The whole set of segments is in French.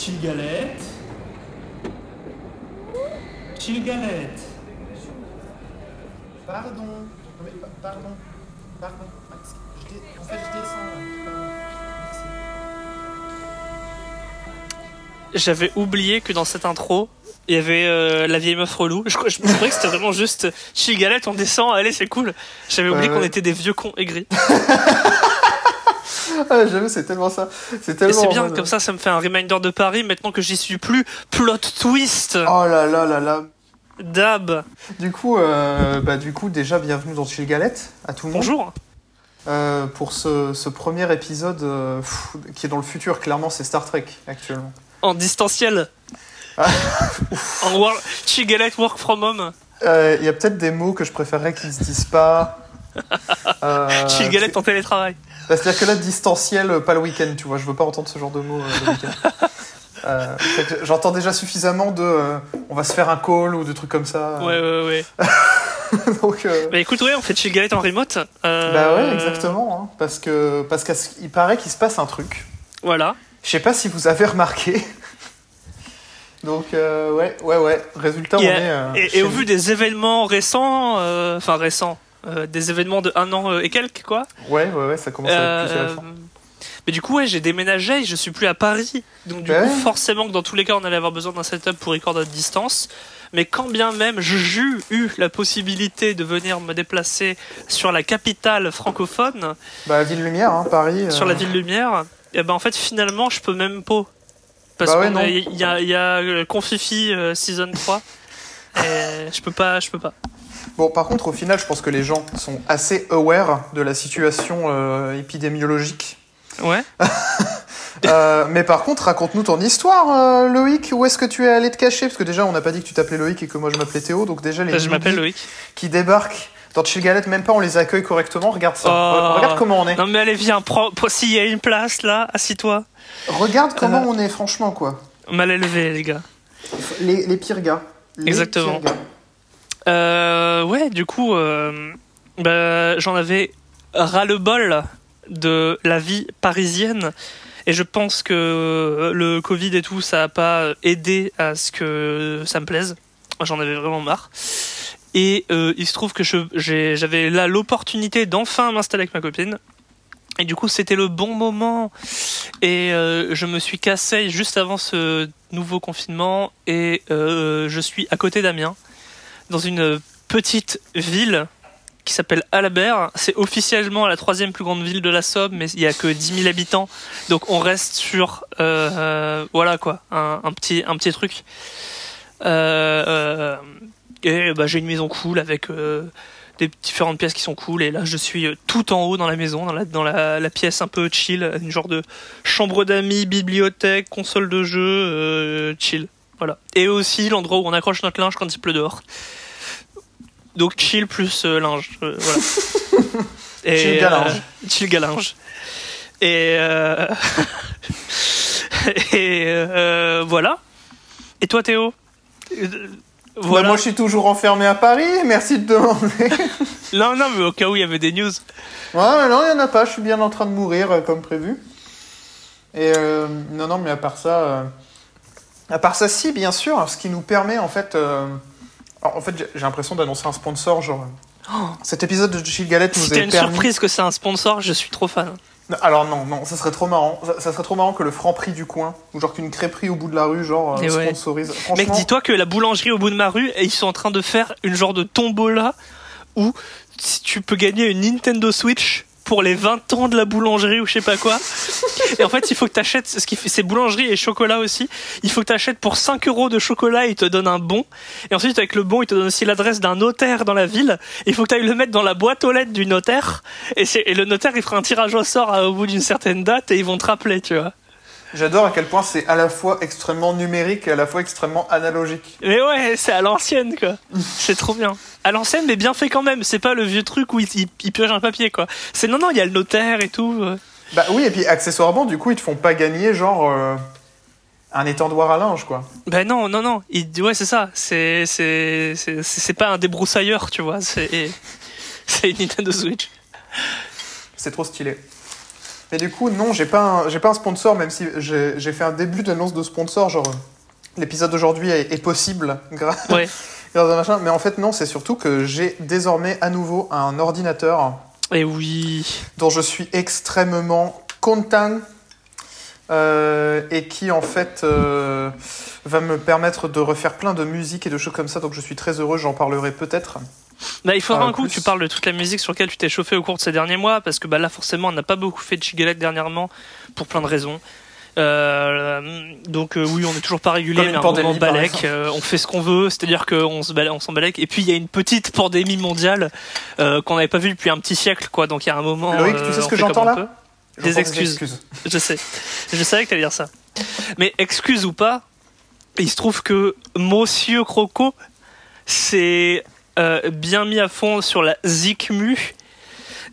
Chill galette. Chill galette. Pardon. Non, mais pa- Pardon. Pardon. Max, je dé- En fait, je descends. J'avais oublié que dans cette intro, il y avait euh, la vieille meuf relou. Je, je, je croyais que c'était vraiment juste chill galette, on descend, allez, c'est cool. J'avais oublié Ouais, qu'on était des vieux cons aigris. Ah, J'avoue, c'est tellement ça. C'est tellement. c'est en bien, comme ça, ça me fait un reminder de Paris. Maintenant que j'y suis plus, plot twist, Oh là là là là. dab. Du coup, euh, bah, du coup, déjà, bienvenue dans Chill Galette à tout le monde. Bonjour. Euh, pour ce, ce premier épisode euh, pff, qui est dans le futur, clairement, c'est Star Trek actuellement. En distanciel. Ah. en work, chill galette, work from home. Euh, Il y a peut-être des mots que je préférerais qu'ils se disent pas. Euh, chill galette en télétravail. Bah, C'est-à-dire que là, distanciel, pas le week-end, tu vois. Je veux pas entendre ce genre de mots euh, le week-end. Euh, J'entends déjà suffisamment de euh, on va se faire un call ou de trucs comme ça. Ouais, ouais, ouais. Donc, euh, Bah écoute, ouais, on fait chill galette en remote. Bah ouais, exactement. hein, parce que parce qu'il paraît qu'il se passe un truc. Voilà. Je sais pas si vous avez remarqué. Donc ouais, ouais, ouais. Résultat, on est. Et, au vu des événements récents, enfin récents, euh, des événements de un an euh, et quelques, quoi. Ouais, ouais, ouais, ça commence à être plus Euh, récent. mais du coup, ouais, j'ai déménagé et je suis plus à Paris. Donc, du Ouais. coup, forcément que dans tous les cas, on allait avoir besoin d'un setup pour recorder à distance. Mais quand bien même j'ai eu la possibilité de venir me déplacer sur la capitale francophone, Bah Ville Lumière, hein, Paris. sur la ville lumière, et ben en fait finalement je peux même pas. Parce Bah ouais, qu'il y a, il y a Confifi euh, Season 3. et je peux pas, je peux pas. Bon, par contre, au final, je pense que les gens sont assez aware de la situation euh, épidémiologique. Ouais. Euh, mais par contre, raconte-nous ton histoire, euh, Loïc. Où est-ce que tu es allé te cacher? Parce que déjà, on n'a pas dit que tu t'appelais Loïc et que moi je m'appelais Théo. Donc déjà, les je m'appelle newbies Loïc. qui débarquent dans Chill Galette, même pas on les accueille correctement. Regarde ça. Oh. Regarde comment on est. Non mais allez viens, prends- s'il y a une place là, assis-toi. Regarde comment Euh. on est, franchement, quoi. Mal élevé les gars. Les, les pires gars. Les Exactement. pires gars. Euh, ouais, du coup, euh, bah, j'en avais ras-le-bol de la vie parisienne. Et je pense que le Covid et tout, ça a pas aidé à ce que ça me plaise. J'en avais vraiment marre. Et euh, il se trouve que j'avais là l'opportunité d'enfin m'installer avec ma copine. Et du coup, c'était le bon moment. Et euh, je me suis cassé juste avant ce nouveau confinement. Et euh, je suis à côté d'Amiens dans une petite ville qui s'appelle Albert. C'est officiellement la troisième plus grande ville de la Somme, mais il y a que 10 000 habitants. Donc on reste sur, euh, euh, voilà quoi, un, petit, un petit truc. Euh, et bah, j'ai une maison cool avec des différentes pièces qui sont cool. Et là, je suis tout en haut dans la maison, dans la, dans la, pièce un peu chill, une genre de chambre d'amis, bibliothèque, console de jeu, chill. Voilà. Et aussi l'endroit où on accroche notre linge quand il pleut dehors. Donc chill plus euh, linge. voilà. Et, Chill galinge. chill galinge. Et, euh, et euh, voilà. Et toi Théo? Euh, Bah, Voilà. moi, je suis toujours enfermé à Paris. Merci de demander. Non, non, mais au cas où il y avait des news. Ouais, non, il n'y en a pas. Je suis bien en train de mourir euh, comme prévu. Et euh, non, non, mais à part ça, euh, à part ça, si, bien sûr, ce qui nous permet en fait, alors, en fait, j'ai- l'impression d'annoncer un sponsor, genre. euh, Cet épisode de Chill Galette nous Si est une permis. surprise que c'est un sponsor, je suis trop fan. Non, Alors non, non, ça serait trop marrant. Ça, ça serait trop marrant que le franc prix du coin, ou genre qu'une crêperie au bout de la rue, genre euh, ouais. sponsorise. Franchement, Mec, dis-toi que la boulangerie au bout de ma rue, ils sont en train de faire une genre de tombola où si tu peux gagner une Nintendo Switch pour les 20 ans de la boulangerie ou je sais pas quoi. Et en fait, il faut que t'achètes, ce qui fait, c'est boulangerie et chocolat aussi. Il faut que t'achètes pour 5 euros de chocolat, ils te donnent un bon. Et ensuite, avec le bon, ils te donnent aussi l'adresse d'un notaire dans la ville. Il faut que t'ailles le mettre dans la boîte aux lettres du notaire. Et, et le notaire, il fera un tirage au sort à- au bout d'une certaine date et ils vont te rappeler, tu vois. J'adore à quel point c'est à la fois extrêmement numérique et à la fois extrêmement analogique. Mais ouais, c'est à l'ancienne, quoi. c'est trop bien. À l'ancienne, mais bien fait quand même. C'est pas le vieux truc où il, il, il pioche un papier, quoi. C'est non, non, il y a le notaire et tout. euh. Bah oui, et puis accessoirement, du coup, ils te font pas gagner genre euh, un étendoir à linge, quoi. Ben non, non, non. Il, ouais, c'est ça. C'est, c'est, c'est, pas un débroussailleur, tu vois. C'est, c'est une Nintendo Switch. C'est trop stylé. Mais du coup, non, j'ai pas, un- j'ai pas un sponsor, même si j'ai fait un début d'annonce de sponsor, genre l'épisode d'aujourd'hui est, est possible grâce Ouais. grâce à machin. Mais en fait, non, c'est surtout que j'ai désormais à nouveau un ordinateur Et oui. dont je suis extrêmement content euh, et qui en fait euh, va me permettre de refaire plein de musique et de choses comme ça. Donc je suis très heureux, j'en parlerai peut-être. Bah, il faudra un coup plus. que tu parles de toute la musique sur laquelle tu t'es chauffé au cours de ces derniers mois, parce que bah, là, forcément, on n'a pas beaucoup fait de Chigalette dernièrement, pour plein de raisons. Euh, donc euh, oui, on est toujours pas une mais par balèque, euh, on fait ce qu'on veut, c'est-à-dire qu'on se on s'en balèque. Et puis il y a une petite pandémie mondiale euh, qu'on n'avait pas vue depuis un petit siècle, quoi. Donc il y a un moment. Loïc, euh, tu sais ce on que j'entends comme Des excuses. Je sais. Je savais que t'allais dire ça. Mais excuse ou pas, il se trouve que Monsieur Croco s'est euh, bien mis à fond sur la Zikmu.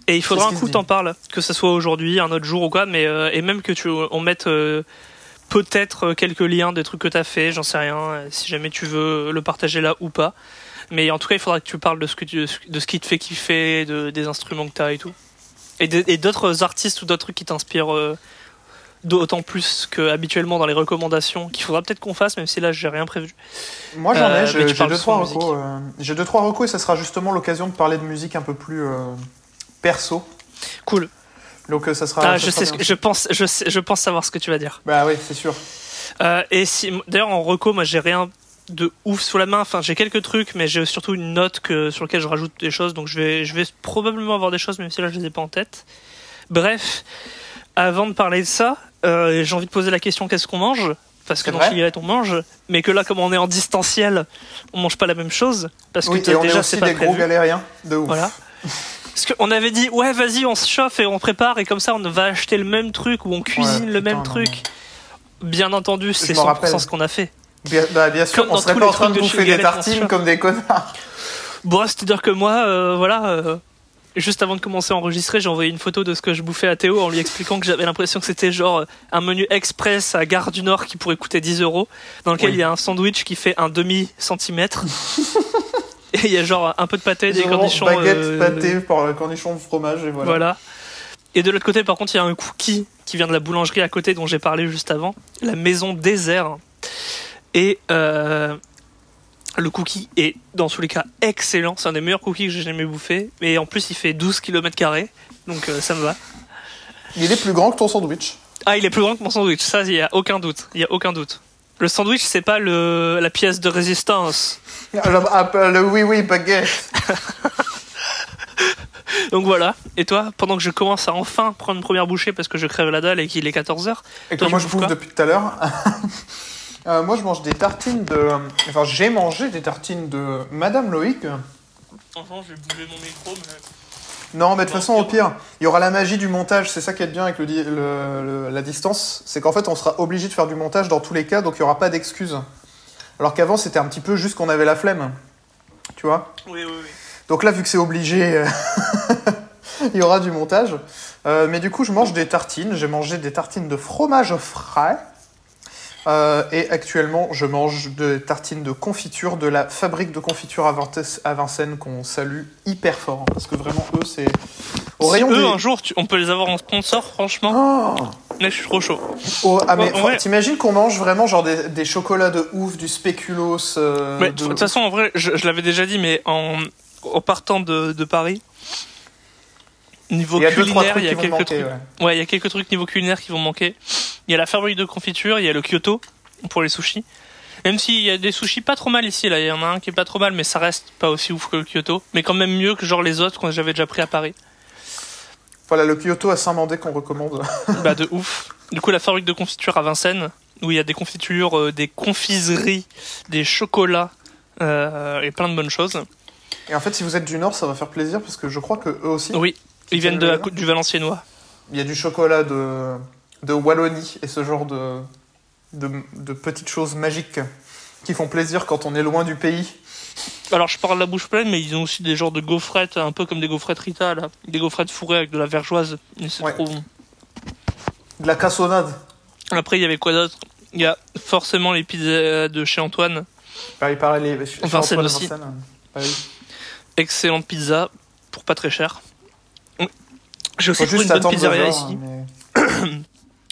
Et il faudra un coup t'en parles, que ce soit aujourd'hui, un autre jour ou quoi, mais euh, et même que tu on mette euh, peut-être quelques liens des trucs que t'as fait, j'en sais rien, si jamais tu veux le partager là ou pas. Mais en tout cas, il faudra que tu parles de ce que tu, de ce qui te fait kiffer, de, des instruments que t'as et tout. Et d'autres artistes ou d'autres trucs qui t'inspirent euh, d'autant plus que habituellement dans les recommandations, qu'il faudra peut-être qu'on fasse, même si là j'ai rien prévu. Moi j'en Euh, ai, mais j'ai deux de trois recos. euh, j'ai deux trois recos et ça sera justement l'occasion de parler de musique un peu plus euh, perso. Cool. Donc euh, ça sera. Ah, ça je sera sais, ce bien. que, je pense, je sais, je pense savoir ce que tu vas dire. Bah oui, c'est sûr. Euh, et si, d'ailleurs en reco, moi j'ai rien de ouf sous la main. Enfin, j'ai quelques trucs, mais j'ai surtout une note que sur laquelle je rajoute des choses. Donc je vais, je vais probablement avoir des choses, même si là je les ai pas en tête. Bref, avant de parler de ça, euh, j'ai envie de poser la question qu'est-ce qu'on mange? Parce que dans vrai Chigalette on mange, mais que là, comme on est en distanciel, on mange pas la même chose. Parce que Oui, t'as- et on déjà c'est pas des gros prévu. galériens de ouf. Voilà. Parce qu'on avait dit, ouais, vas-y, on se chauffe et on prépare, et comme ça, on va acheter le même truc ou on cuisine Ouais, le putain, même non, truc. non. Bien entendu, c'est m'en 100% rappelle. ce qu'on a fait. Bien, bah, bien sûr, Comme on serait pas en train de bouffer des tartines comme des connards. Bon, c'est-à-dire que moi, euh, voilà, euh, juste avant de commencer à enregistrer, j'ai envoyé une photo de ce que je bouffais à Théo en lui expliquant que j'avais l'impression que c'était genre euh, un menu express à Gare du Nord qui pourrait coûter 10 euros, dans lequel Oui. il y a un sandwich qui fait un demi-centimètre. et il y a genre un peu de pâté, des cornichons. Baguette, euh, pâté, par cornichons, fromage et voilà. Voilà. Et de l'autre côté, par contre, il y a un cookie qui vient de la boulangerie à côté dont j'ai parlé juste avant, la maison désert. Et euh, le cookie est, dans tous les cas, excellent. C'est un des meilleurs cookies que j'ai jamais bouffé. Et en plus, il fait 12 km, donc euh, ça me va. Il est plus grand que ton sandwich. Ah, il est plus grand que mon sandwich, ça, il y a aucun doute. Il y a aucun doute. Le sandwich, c'est pas le, la pièce de résistance. Ah, pas le oui oui baguette. Donc voilà. Et toi, pendant que je commence à enfin prendre une première bouchée parce que je crève la dalle et qu'il est 14h, Et Toi, moi je bouffe depuis tout à l'heure? Euh, moi je mange des tartines de. Enfin, j'ai mangé des tartines de Madame Loïc. Franchement, je vais bouger mon micro, mais. Non, mais de toute façon, au pire, il y aura la magie du montage. C'est ça qui est bien avec le, di- le- le- la distance. C'est qu'en fait, on sera obligé de faire du montage dans tous les cas, donc il n'y aura pas d'excuses. Alors qu'avant, c'était un petit peu juste qu'on avait la flemme. Tu vois? Oui, oui, oui. Donc là, vu que c'est obligé, euh, il y aura du montage. Euh, mais du coup, je mange des tartines. J'ai mangé des tartines de fromage frais. Euh, et actuellement, je mange des tartines de confiture de la fabrique de confiture à, Vincennes qu'on salue hyper fort. hein, parce que vraiment, eux, c'est. Au Si rayon eux, des- un jour, tu- on peut les avoir en sponsor, franchement. Oh Mais je suis trop chaud. Oh, ah, mais Ouais, t'imagines qu'on mange vraiment genre des, des chocolats de ouf, du spéculoos. euh, Mais de- toute façon, en vrai, je, je l'avais déjà dit, mais en, en partant de, de Paris, niveau il y a deux, trois culinaire, il y a quelques manquer. trucs. ouais. Ouais, il y a quelques trucs niveau culinaire qui vont manquer. Il y a la fabrique de confiture, il y a le Kyoto pour les sushis. Même s'il y a des sushis pas trop mal ici, là, il y en a un qui est pas trop mal, mais ça reste pas aussi ouf que le Kyoto. Mais quand même mieux que genre les autres que j'avais déjà pris à Paris. Voilà, le Kyoto à Saint-Mandé qu'on recommande. bah de ouf. Du coup, la fabrique de confiture à Vincennes, où il y a des confitures, euh, des confiseries, des chocolats euh, et plein de bonnes choses. Et en fait, si vous êtes du Nord, ça va faire plaisir parce que je crois que eux aussi. Oui, ils viennent de du Valenciennois. Il y a du chocolat de, de Wallonie et ce genre de, de, de petites choses magiques qui font plaisir quand on est loin du pays. Alors je parle la bouche pleine, mais ils ont aussi des genres de gaufrettes, un peu comme des gaufrettes Rita, là. Des gaufrettes fourrées avec de la vergeoise. Et c'est Ouais. trop bon. De la cassonade. Après, il y avait quoi d'autre? Il y a forcément les pizzas de chez Antoine. Pareil, pareil, les, chez Antoine Vincennes à aussi. Vincennes. Pareil. Excellente pizza pour pas très cher. J'ai aussi juste une bonne pizzeria heures, ici. hein, mais-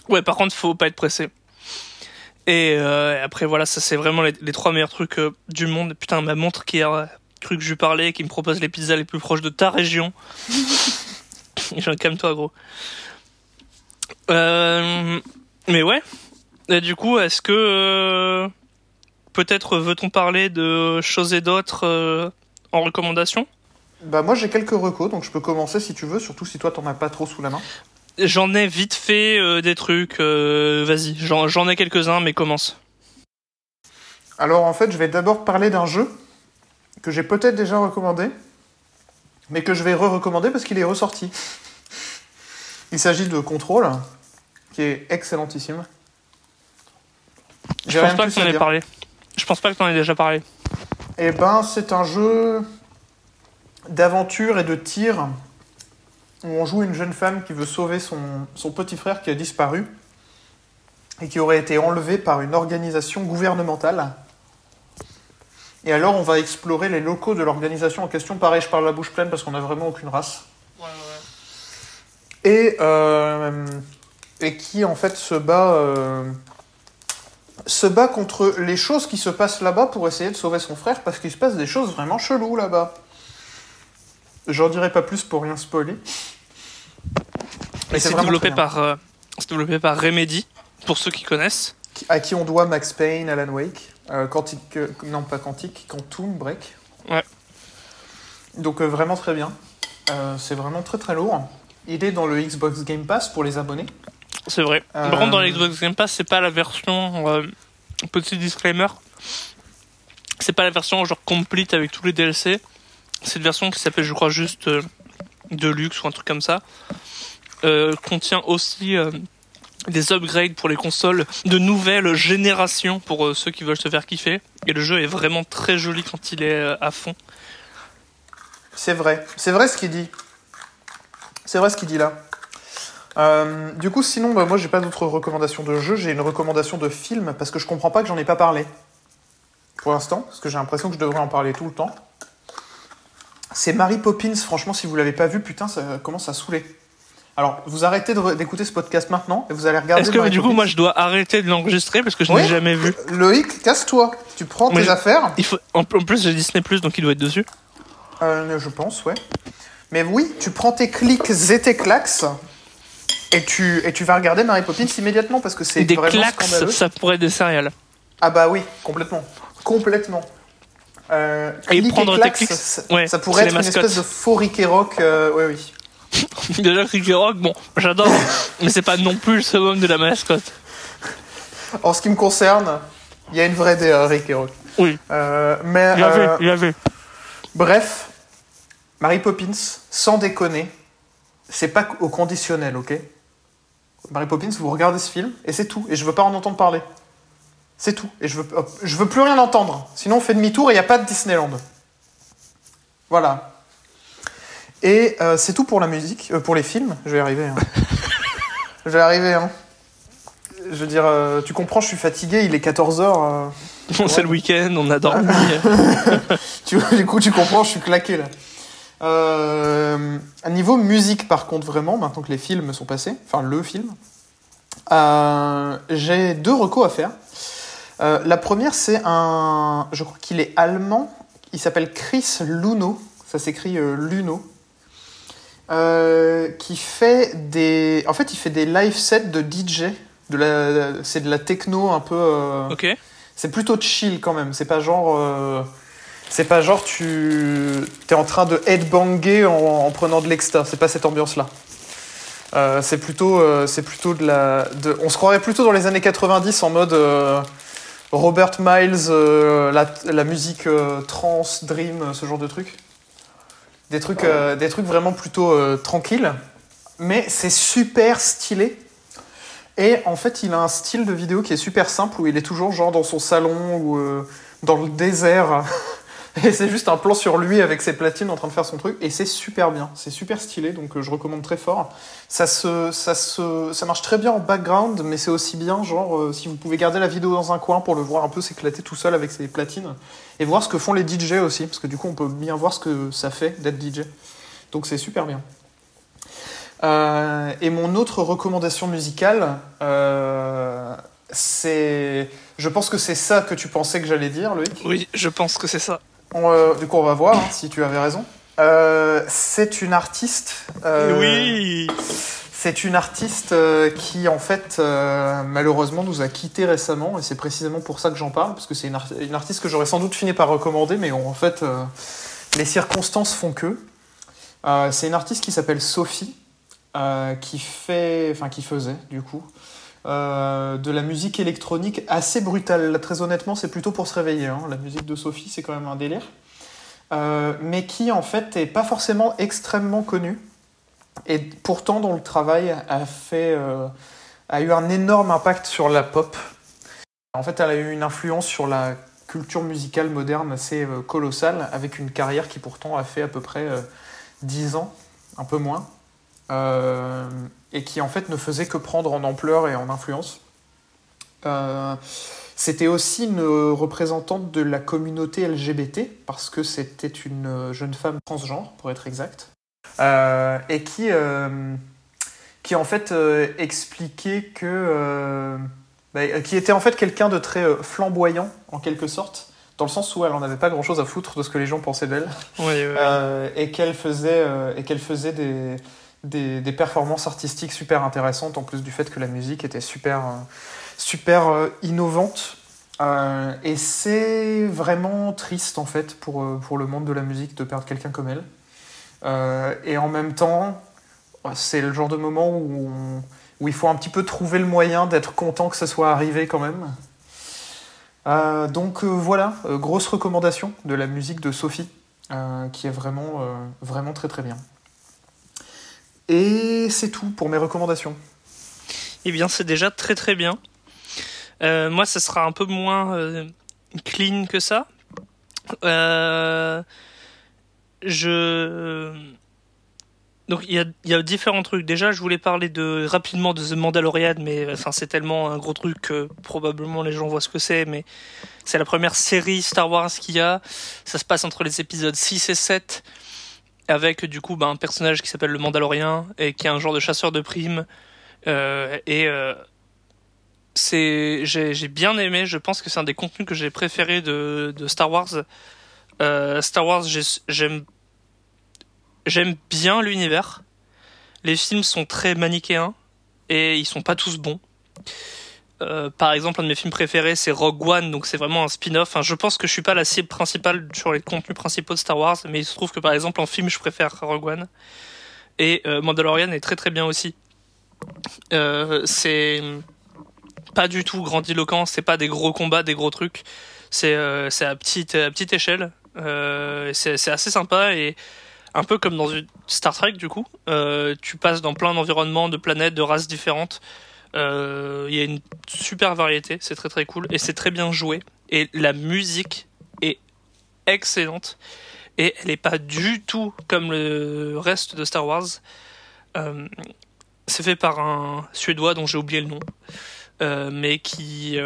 Ouais, par contre, faut pas être pressé. Et euh, après, voilà, ça c'est vraiment les, les trois meilleurs trucs euh, du monde. Putain, ma montre qui a cru que je lui parlais, qui me propose les pizzas les plus proches de ta région. J'en calme-toi, gros. Euh, mais ouais. Et du coup, est-ce que euh, peut-être veut-on parler de choses et d'autres euh, en recommandation? Bah moi j'ai quelques recos, donc je peux commencer si tu veux, surtout si toi t'en as pas trop sous la main. J'en ai vite fait euh, des trucs. euh, Vas-y, j'en ai quelques-uns, mais commence. Alors en fait je vais d'abord parler d'un jeu que j'ai peut-être déjà recommandé, mais que je vais re-recommander parce qu'il est ressorti. Il s'agit de Control, qui est excellentissime. Je pense pas que t'en aies parlé. Je pense pas que t'en aies déjà parlé. Eh ben, c'est un jeu d'aventure et de tir où on joue une jeune femme qui veut sauver son, son petit frère qui a disparu et qui aurait été enlevé par une organisation gouvernementale. Et alors, on va explorer les locaux de l'organisation en question. Pareil, je parle la bouche pleine parce qu'on n'a vraiment aucune race. Et, euh, et qui, en fait, se bat, euh, se bat contre les choses qui se passent là-bas pour essayer de sauver son frère parce qu'il se passe des choses vraiment cheloues là-bas. J'en dirai pas plus pour rien spoiler. Et c'est développé par, euh, c'est développé par Remedy, pour ceux qui connaissent. À qui on doit Max Payne, Alan Wake, euh, Quantique, euh, non pas Quantique, Quantum Break. Ouais. Donc euh, vraiment très bien. Euh, c'est vraiment très très lourd. Il est dans le Xbox Game Pass pour les abonnés. C'est vrai. Euh, Par contre, dans l'Xbox Game Pass, c'est pas la version. euh, petit disclaimer. C'est pas la version genre complete avec tous les DLC. C'est une version qui s'appelle, je crois, juste euh, Deluxe ou un truc comme ça. Euh, contient aussi euh, des upgrades pour les consoles de nouvelle génération pour euh, ceux qui veulent se faire kiffer. Et le jeu est vraiment très joli quand il est à fond. C'est vrai. C'est vrai ce qu'il dit. C'est vrai ce qu'il dit là. Du coup, sinon, bah, moi, j'ai pas d'autres recommandations de jeux. J'ai une recommandation de film parce que je comprends pas que j'en ai pas parlé pour l'instant, parce que j'ai l'impression que je devrais en parler tout le temps. C'est Mary Poppins. Franchement, si vous l'avez pas vu, putain, ça commence à saouler. Alors, vous arrêtez d'écouter ce podcast maintenant et vous allez regarder. Est-ce que Mary du coup, moi, je dois arrêter de l'enregistrer parce que je Ouais. n'ai jamais vu Loïc, casse-toi. Tu prends Mais tes je- affaires. il faut... En plus, j'ai Disney Plus, donc il doit être dessus. Euh, je pense, ouais. Mais oui, tu prends tes clics et tes claques et tu, et tu vas regarder Mary Poppins immédiatement parce que c'est Des vraiment claques, scandaleux. ça pourrait être des céréales. Ah bah oui, complètement. Complètement. Euh, Et prendre tes claques, clics, ça, ouais, ça pourrait être une espèce de faux Rick et Rock. euh, ouais, oui. Déjà, Ricky Rock, bon, j'adore, mais c'est pas non plus le summum de la mascotte. En ce qui me concerne, il y a une vraie euh, Rick et Rock. Oui, Euh, mais il y avait, euh, il y avait. bref, Mary Poppins, sans déconner, c'est pas au conditionnel, ok? Mary Poppins, vous regardez ce film et c'est tout. Et je veux pas en entendre parler. C'est tout. Et je veux, hop, je veux plus rien entendre. Sinon, on fait demi-tour et il n'y a pas de Disneyland. Voilà. Et euh, c'est tout pour la musique, euh, pour les films. Je vais y arriver. hein. je vais y arriver. Hein. Je veux dire, euh, tu comprends, je suis fatigué, il est 14h. Bon, c'est le week-end, on a dormi. Tu, du coup, tu comprends, je suis claqué là. Euh, à niveau musique, par contre, vraiment, maintenant que les films sont passés, enfin le film, euh, j'ai deux recos à faire. Euh, la première, c'est un. Je crois qu'il est allemand. Il s'appelle Chris Luno. Ça s'écrit euh, Luno. Euh, qui fait des. En fait, il fait des live sets de DJ. De la... C'est de la techno un peu. ok. c'est plutôt chill quand même. C'est pas genre. C'est pas genre tu. T'es en train de headbanger en, en prenant de l'exta. C'est pas cette ambiance-là. C'est plutôt, c'est plutôt de la. De... On se croirait plutôt dans les années 90 en mode Robert Miles, euh, la, la musique euh, trance, dream, euh, ce genre de trucs. Des trucs, euh, des trucs vraiment plutôt tranquilles. Mais c'est super stylé. Et en fait, il a un style de vidéo qui est super simple où il est toujours genre dans son salon ou dans le désert. Et c'est juste un plan sur lui avec ses platines en train de faire son truc. Et c'est super bien. C'est super stylé, donc euh, je recommande très fort. Ça, se, ça, se, ça marche très bien en background, mais c'est aussi bien, genre, euh, si vous pouvez garder la vidéo dans un coin pour le voir un peu s'éclater tout seul avec ses platines. Et voir ce que font les DJ aussi, parce que du coup, on peut bien voir ce que ça fait d'être DJ. Donc c'est super bien. Euh, et mon autre recommandation musicale, c'est. Je pense que c'est ça que tu pensais que j'allais dire, Loïc? Oui, je pense que c'est ça. On, euh, du coup, on va voir hein, si tu avais raison. Euh, c'est une artiste. euh, oui C'est une artiste qui, en fait, malheureusement, nous a quittés récemment, et c'est précisément pour ça que j'en parle, parce que c'est une, art- une artiste que j'aurais sans doute fini par recommander, mais en fait, les circonstances font que. C'est une artiste qui s'appelle Sophie, qui fait, enfin qui faisait, du coup, euh, de la musique électronique assez brutale. Très honnêtement, c'est plutôt pour se réveiller. hein. La musique de Sophie, c'est quand même un délire. Euh, mais qui, en fait, est pas forcément extrêmement connue et pourtant dont le travail a fait euh, a eu un énorme impact sur la pop. En fait, elle a eu une influence sur la culture musicale moderne assez colossale, avec une carrière qui pourtant a fait à peu près euh, 10 ans, un peu moins, et qui en fait ne faisait que prendre en ampleur et en influence. Euh, c'était aussi une représentante de la communauté LGBT, parce que c'était une jeune femme transgenre, pour être exact, euh, et qui, euh, qui en fait expliquait que. bah, qui était en fait quelqu'un de très flamboyant, en quelque sorte, dans le sens où elle en avait pas grand chose à foutre de ce que les gens pensaient d'elle. Oui, oui, oui. Et qu'elle faisait, et qu'elle faisait des, des, performances artistiques super intéressantes, en plus du fait que la musique était super, euh, super euh, innovante. Euh, et c'est vraiment triste, en fait, pour, pour le monde de la musique de perdre quelqu'un comme elle. Et en même temps, c'est le genre de moment où, où il faut un petit peu trouver le moyen d'être content que ça soit arrivé quand même. Donc voilà, grosse recommandation de la musique de Sophie qui est vraiment, vraiment très très bien. Et c'est tout pour mes recommandations. Eh bien, c'est déjà très très bien. Euh, moi, ça sera un peu moins euh, clean que ça. Euh, je. Donc, il y a, il y a différents trucs. Déjà, je voulais parler de, rapidement de The Mandalorian, mais enfin, c'est tellement un gros truc que probablement les gens voient ce que c'est, mais c'est la première série Star Wars qu'il y a. Ça se passe entre les épisodes 6 et 7, avec du coup bah, un personnage qui s'appelle le Mandalorian, et qui est un genre de chasseur de primes. Euh, et euh, j'ai bien aimé. Je pense que c'est un des contenus que j'ai préféré de, de Star Wars. Euh, Star Wars j'ai- j'aime j'aime bien l'univers. Les films sont très manichéens et ils sont pas tous bons Euh, par exemple, un de mes films préférés, c'est Rogue One, donc c'est vraiment un spin-off. Enfin, je pense que je suis pas la cible principale sur les contenus principaux de Star Wars, mais il se trouve que par exemple en film, je préfère Rogue One. Et euh, Mandalorian est très très bien aussi. Euh, c'est pas du tout grandiloquent, c'est pas des gros combats, des gros trucs. C'est à petite à petite échelle. C'est assez sympa et un peu comme dans Star Trek du coup. Tu passes dans plein d'environnements, de planètes, de races différentes. Euh, Il y a une super variété, c'est très très cool et c'est très bien joué. Et la musique est excellente et elle est pas du tout comme le reste de Star Wars. Euh, c'est fait par un Suédois dont j'ai oublié le nom, euh, mais qui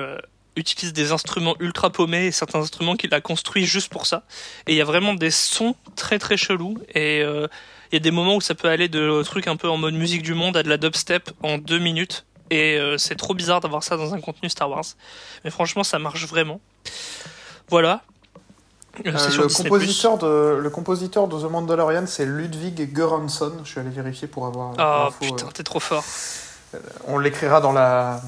utilise des instruments ultra paumés et certains instruments qu'il a construits juste pour ça. Et il y a vraiment des sons très très chelous et il y a des moments où ça peut aller de trucs un peu en mode musique du monde à de la dubstep en deux minutes. Et euh, c'est trop bizarre d'avoir ça dans un contenu Star Wars. Mais franchement, ça marche vraiment. Voilà. Euh, Euh, le, compositeur de, le compositeur de The Mandalorian, c'est Ludwig Göransson. Je suis allé vérifier pour avoir Ah l'info, putain, t'es trop fort. On l'écrira dans la,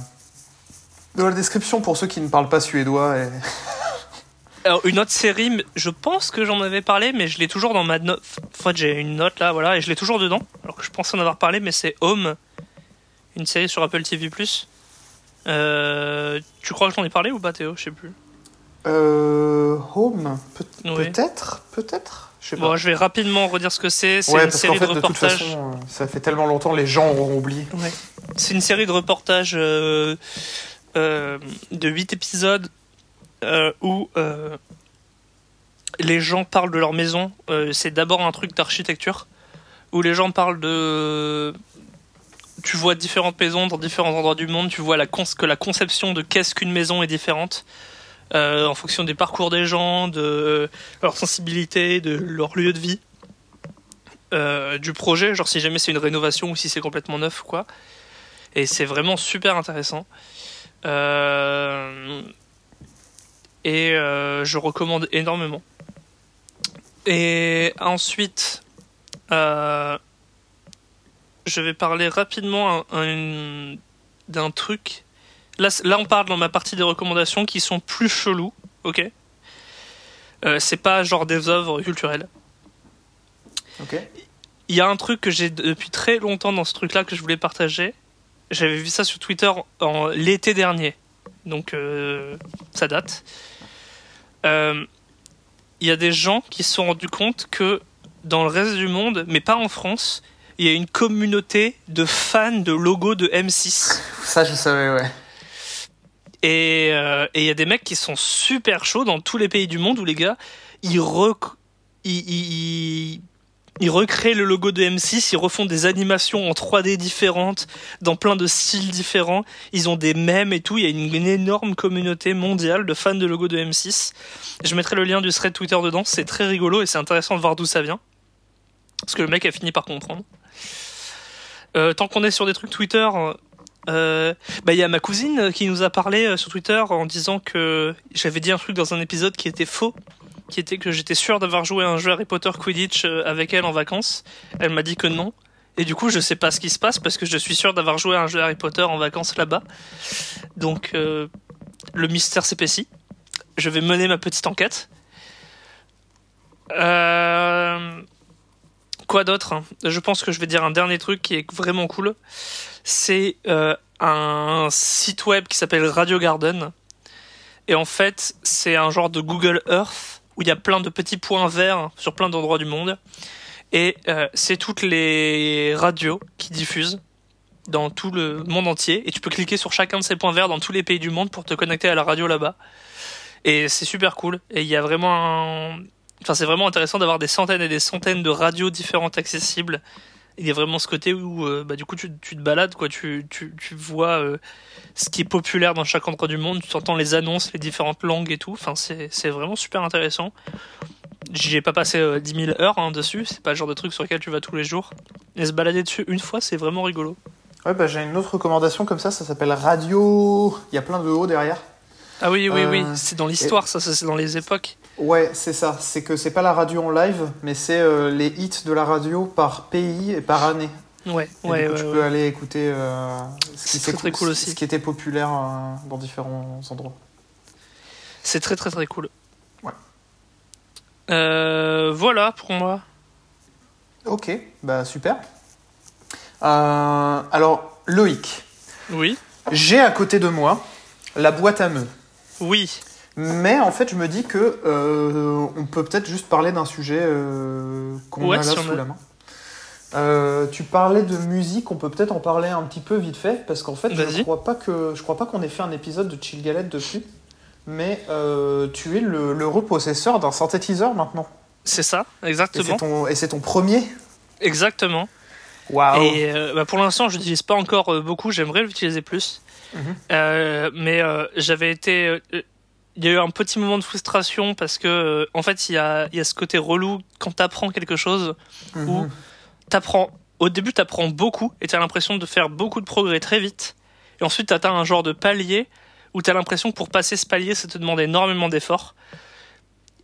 dans la description pour ceux qui ne parlent pas suédois. Et... Alors, une autre série, je pense que j'en avais parlé, mais je l'ai toujours dans ma note. En fait, j'ai une note là, voilà, et je l'ai toujours dedans. Alors que je pensais en avoir parlé, mais c'est Home, une série sur Apple TV. Euh, tu crois que j'en ai parlé ou pas, Théo? Je sais plus. Euh, Home, Oui. peut-être, peut-être? Je sais pas. Bon, je vais rapidement redire ce que c'est. C'est ouais, une série fait, de de toute reportages. façon, euh, ça fait tellement longtemps, les gens auront oublié. Ouais. C'est une série de reportages euh, euh, de 8 épisodes où les gens parlent de leur maison. C'est d'abord un truc d'architecture où les gens parlent de. Tu vois différentes maisons dans différents endroits du monde. Tu vois la que la conception de qu'est-ce qu'une maison est différente. euh, en fonction des parcours des gens, de leur sensibilité, de leur lieu de vie. euh, du projet, genre si jamais c'est une rénovation ou si c'est complètement neuf quoi. Et c'est vraiment super intéressant. Euh, et euh, je recommande énormément. Et ensuite, euh, je vais parler rapidement un- un- d'un truc. Là, on parle dans ma partie des recommandations qui sont plus chelous, ok? Euh, C'est pas genre des œuvres culturelles. Ok. Il y a un truc que j'ai depuis très longtemps dans ce truc-là que je voulais partager. J'avais vu ça sur Twitter en l'été dernier, donc euh, ça date. Euh, Il y a des gens qui se sont rendus compte que dans le reste du monde, mais pas en France, il y a une communauté de fans de logos de M6. Ça, je savais, ouais. Et euh, et il y a des mecs qui sont super chauds dans tous les pays du monde où les gars, ils, rec- ils, ils, ils- ils recréent le logo de M6, ils refont des animations en 3D différentes, dans plein de styles différents. Ils ont des mèmes et tout. Il y a une, une énorme communauté mondiale de fans de logo de M6. Je mettrai le lien du thread Twitter dedans. C'est très rigolo et c'est intéressant de voir d'où ça vient. Parce que le mec a fini par comprendre. Euh, tant qu'on est sur des trucs Twitter, euh, bah il y a ma cousine qui nous a parlé euh, sur Twitter en disant que j'avais dit un truc dans un épisode qui était faux, qui était que j'étais sûr d'avoir joué à un jeu Harry Potter Quidditch avec elle en vacances. Elle m'a dit que non. Et du coup, je sais pas ce qui se passe parce que je suis sûr d'avoir joué à un jeu Harry Potter en vacances là-bas. Donc le mystère s'épaissit. Je vais mener ma petite enquête. Euh... Quoi d'autre hein Je pense que je vais dire un dernier truc qui est vraiment cool. C'est euh, un site web qui s'appelle Radio Garden. Et en fait, c'est un genre de Google Earth où il y a plein de petits points verts sur plein d'endroits du monde. Et euh, c'est toutes les radios qui diffusent dans tout le monde entier. Et tu peux cliquer sur chacun de ces points verts dans tous les pays du monde pour te connecter à la radio là-bas. Et c'est super cool. Et il y a vraiment un... Enfin, c'est vraiment intéressant d'avoir des centaines et des centaines de radios différentes accessibles. Il y a vraiment ce côté où, euh, bah, du coup, tu, tu te balades, quoi. Tu, tu, tu vois euh, ce qui est populaire dans chaque endroit du monde. Tu entends les annonces, les différentes langues et tout. Enfin, c'est c'est vraiment super intéressant. J'y ai pas passé euh, 10 000 heures hein, dessus. C'est pas le genre de truc sur lequel tu vas tous les jours. Et se balader dessus une fois, c'est vraiment rigolo. Ouais, bah, j'ai une autre recommandation comme ça, ça s'appelle Radio. Il y a plein de O derrière. Ah oui, oui, oui. Euh, C'est dans l'histoire, ça, ça c'est dans les époques. Ouais, c'est ça. C'est que c'est pas la radio en live, mais c'est euh, les hits de la radio par pays et par année. Ouais, Et ouais, coup, ouais. tu ouais. peux aller écouter euh, ce, qui C'est très, cool aussi. ce qui était populaire euh, dans différents endroits. C'est très, très, très cool. Ouais. Voilà pour moi. Ok, bah super. Alors, Loïc, Oui. j'ai à côté de moi la boîte à meux. Oui. Mais en fait, je me dis que euh, on peut peut-être juste parler d'un sujet euh, qu'on Ouais, a là si sous a- la main. Euh, tu parlais de musique, on peut peut-être en parler un petit peu vite fait parce qu'en fait, je crois pas que je crois pas qu'on ait fait un épisode de Chill Galette dessus. Mais euh, tu es le, le repossesseur d'un synthétiseur maintenant. C'est ça, exactement. et c'est ton premier. Exactement. Waouh. Et bah, pour l'instant, je l'utilise pas encore beaucoup. J'aimerais l'utiliser plus. Mhm. Euh, mais euh, j'avais été. euh, Il y a eu un petit moment de frustration parce que, euh, en fait, il y a, y a ce côté relou quand t'apprends quelque chose. Mhm. ou- T'apprends. Au début, t'apprends beaucoup et t'as l'impression de faire beaucoup de progrès très vite. Et ensuite, t'atteins un genre de palier où t'as l'impression que pour passer ce palier, ça te demande énormément d'efforts.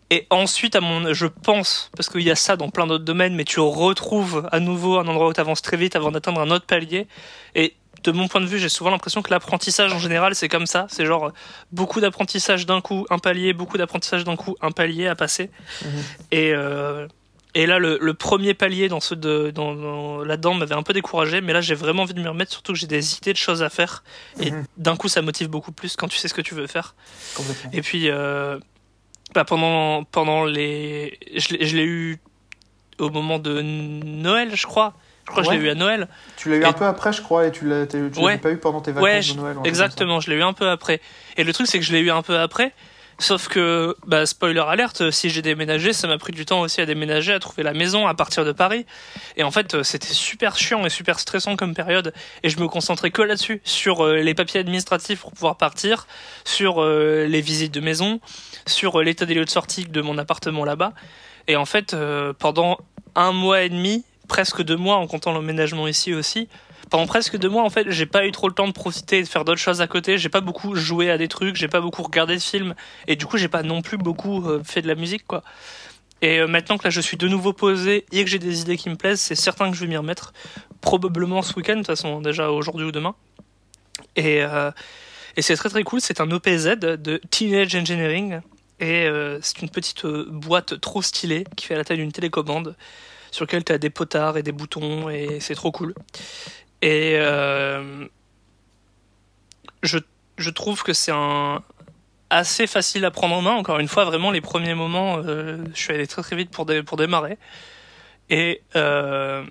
Et ensuite, à mon, je pense, parce qu'il y a ça dans plein d'autres domaines, mais tu retrouves à nouveau un endroit où tu avances très vite avant d'atteindre un autre palier. Et de mon point de vue, j'ai souvent l'impression que l'apprentissage en général, c'est comme ça. C'est genre beaucoup d'apprentissage d'un coup, un palier, beaucoup d'apprentissage d'un coup, un palier à passer. Mhm. Et, euh, et là, le, le premier palier dans ce de, dans, dans- là-dedans m'avait un peu découragé, mais là, j'ai vraiment envie de m'y remettre, surtout que j'ai des idées de choses à faire. Et Mhm. d'un coup, ça motive beaucoup plus quand tu sais ce que tu veux faire. Et puis, euh, bah, pendant, pendant les. Je l'ai eu au moment de Noël, je crois. Je crois que je l'ai eu à Noël. Tu l'as eu Et- un peu après, je crois, et tu l'as tu l'avais Ouais. pas eu pendant tes vacances Ouais, de Noël. exactement, je l'ai eu un peu après. Et le truc, c'est que je l'ai eu un peu après. Sauf que, bah, spoiler alerte, si j'ai déménagé, ça m'a pris du temps aussi à déménager, à trouver la maison à partir de Paris. Et en fait, euh, c'était super chiant et super stressant comme période. Et je me concentrais que là-dessus, sur euh, les papiers administratifs pour pouvoir partir, sur euh, les visites de maison, sur l'état des lieux de sortie de mon appartement là-bas. Et en fait, pendant un mois et demi, presque deux mois en comptant l'emménagement ici aussi. Pendant presque deux mois, en fait, j'ai pas eu trop le temps de profiter et de faire d'autres choses à côté. J'ai pas beaucoup joué à des trucs, j'ai pas beaucoup regardé de films, et du coup, j'ai pas non plus beaucoup euh, fait de la musique, quoi. Et euh, maintenant que là, je suis de nouveau posé et que j'ai des idées qui me plaisent, c'est certain que je vais m'y remettre. Probablement ce week-end, de toute façon, déjà aujourd'hui ou demain. Et, euh, c'est très très cool. C'est un OPZ de Teenage Engineering. Et c'est une petite boîte trop stylée qui fait la taille d'une télécommande sur laquelle tu as des potards et des boutons et c'est trop cool. Et euh, je, je trouve que c'est un assez facile à prendre en main. Encore une fois, vraiment les premiers moments, euh, je suis allé très très vite pour, pour démarrer. Et euh,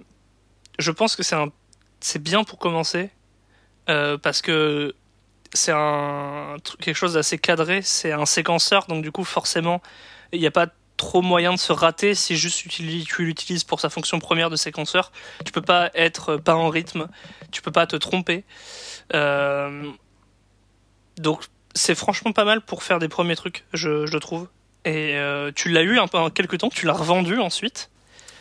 je pense que c'est un c'est bien pour commencer parce que c'est un quelque chose d'assez cadré, c'est un séquenceur, donc du coup forcément il n'y a pas trop moyen de se rater si juste tu l'utilises- pour sa fonction première de séquenceur. Tu peux pas être pas en rythme, tu peux pas te tromper. Euh, donc c'est franchement pas mal pour faire des premiers trucs, je, je trouve. Et euh, tu l'as eu un peu en quelques temps, tu l'as revendu ensuite.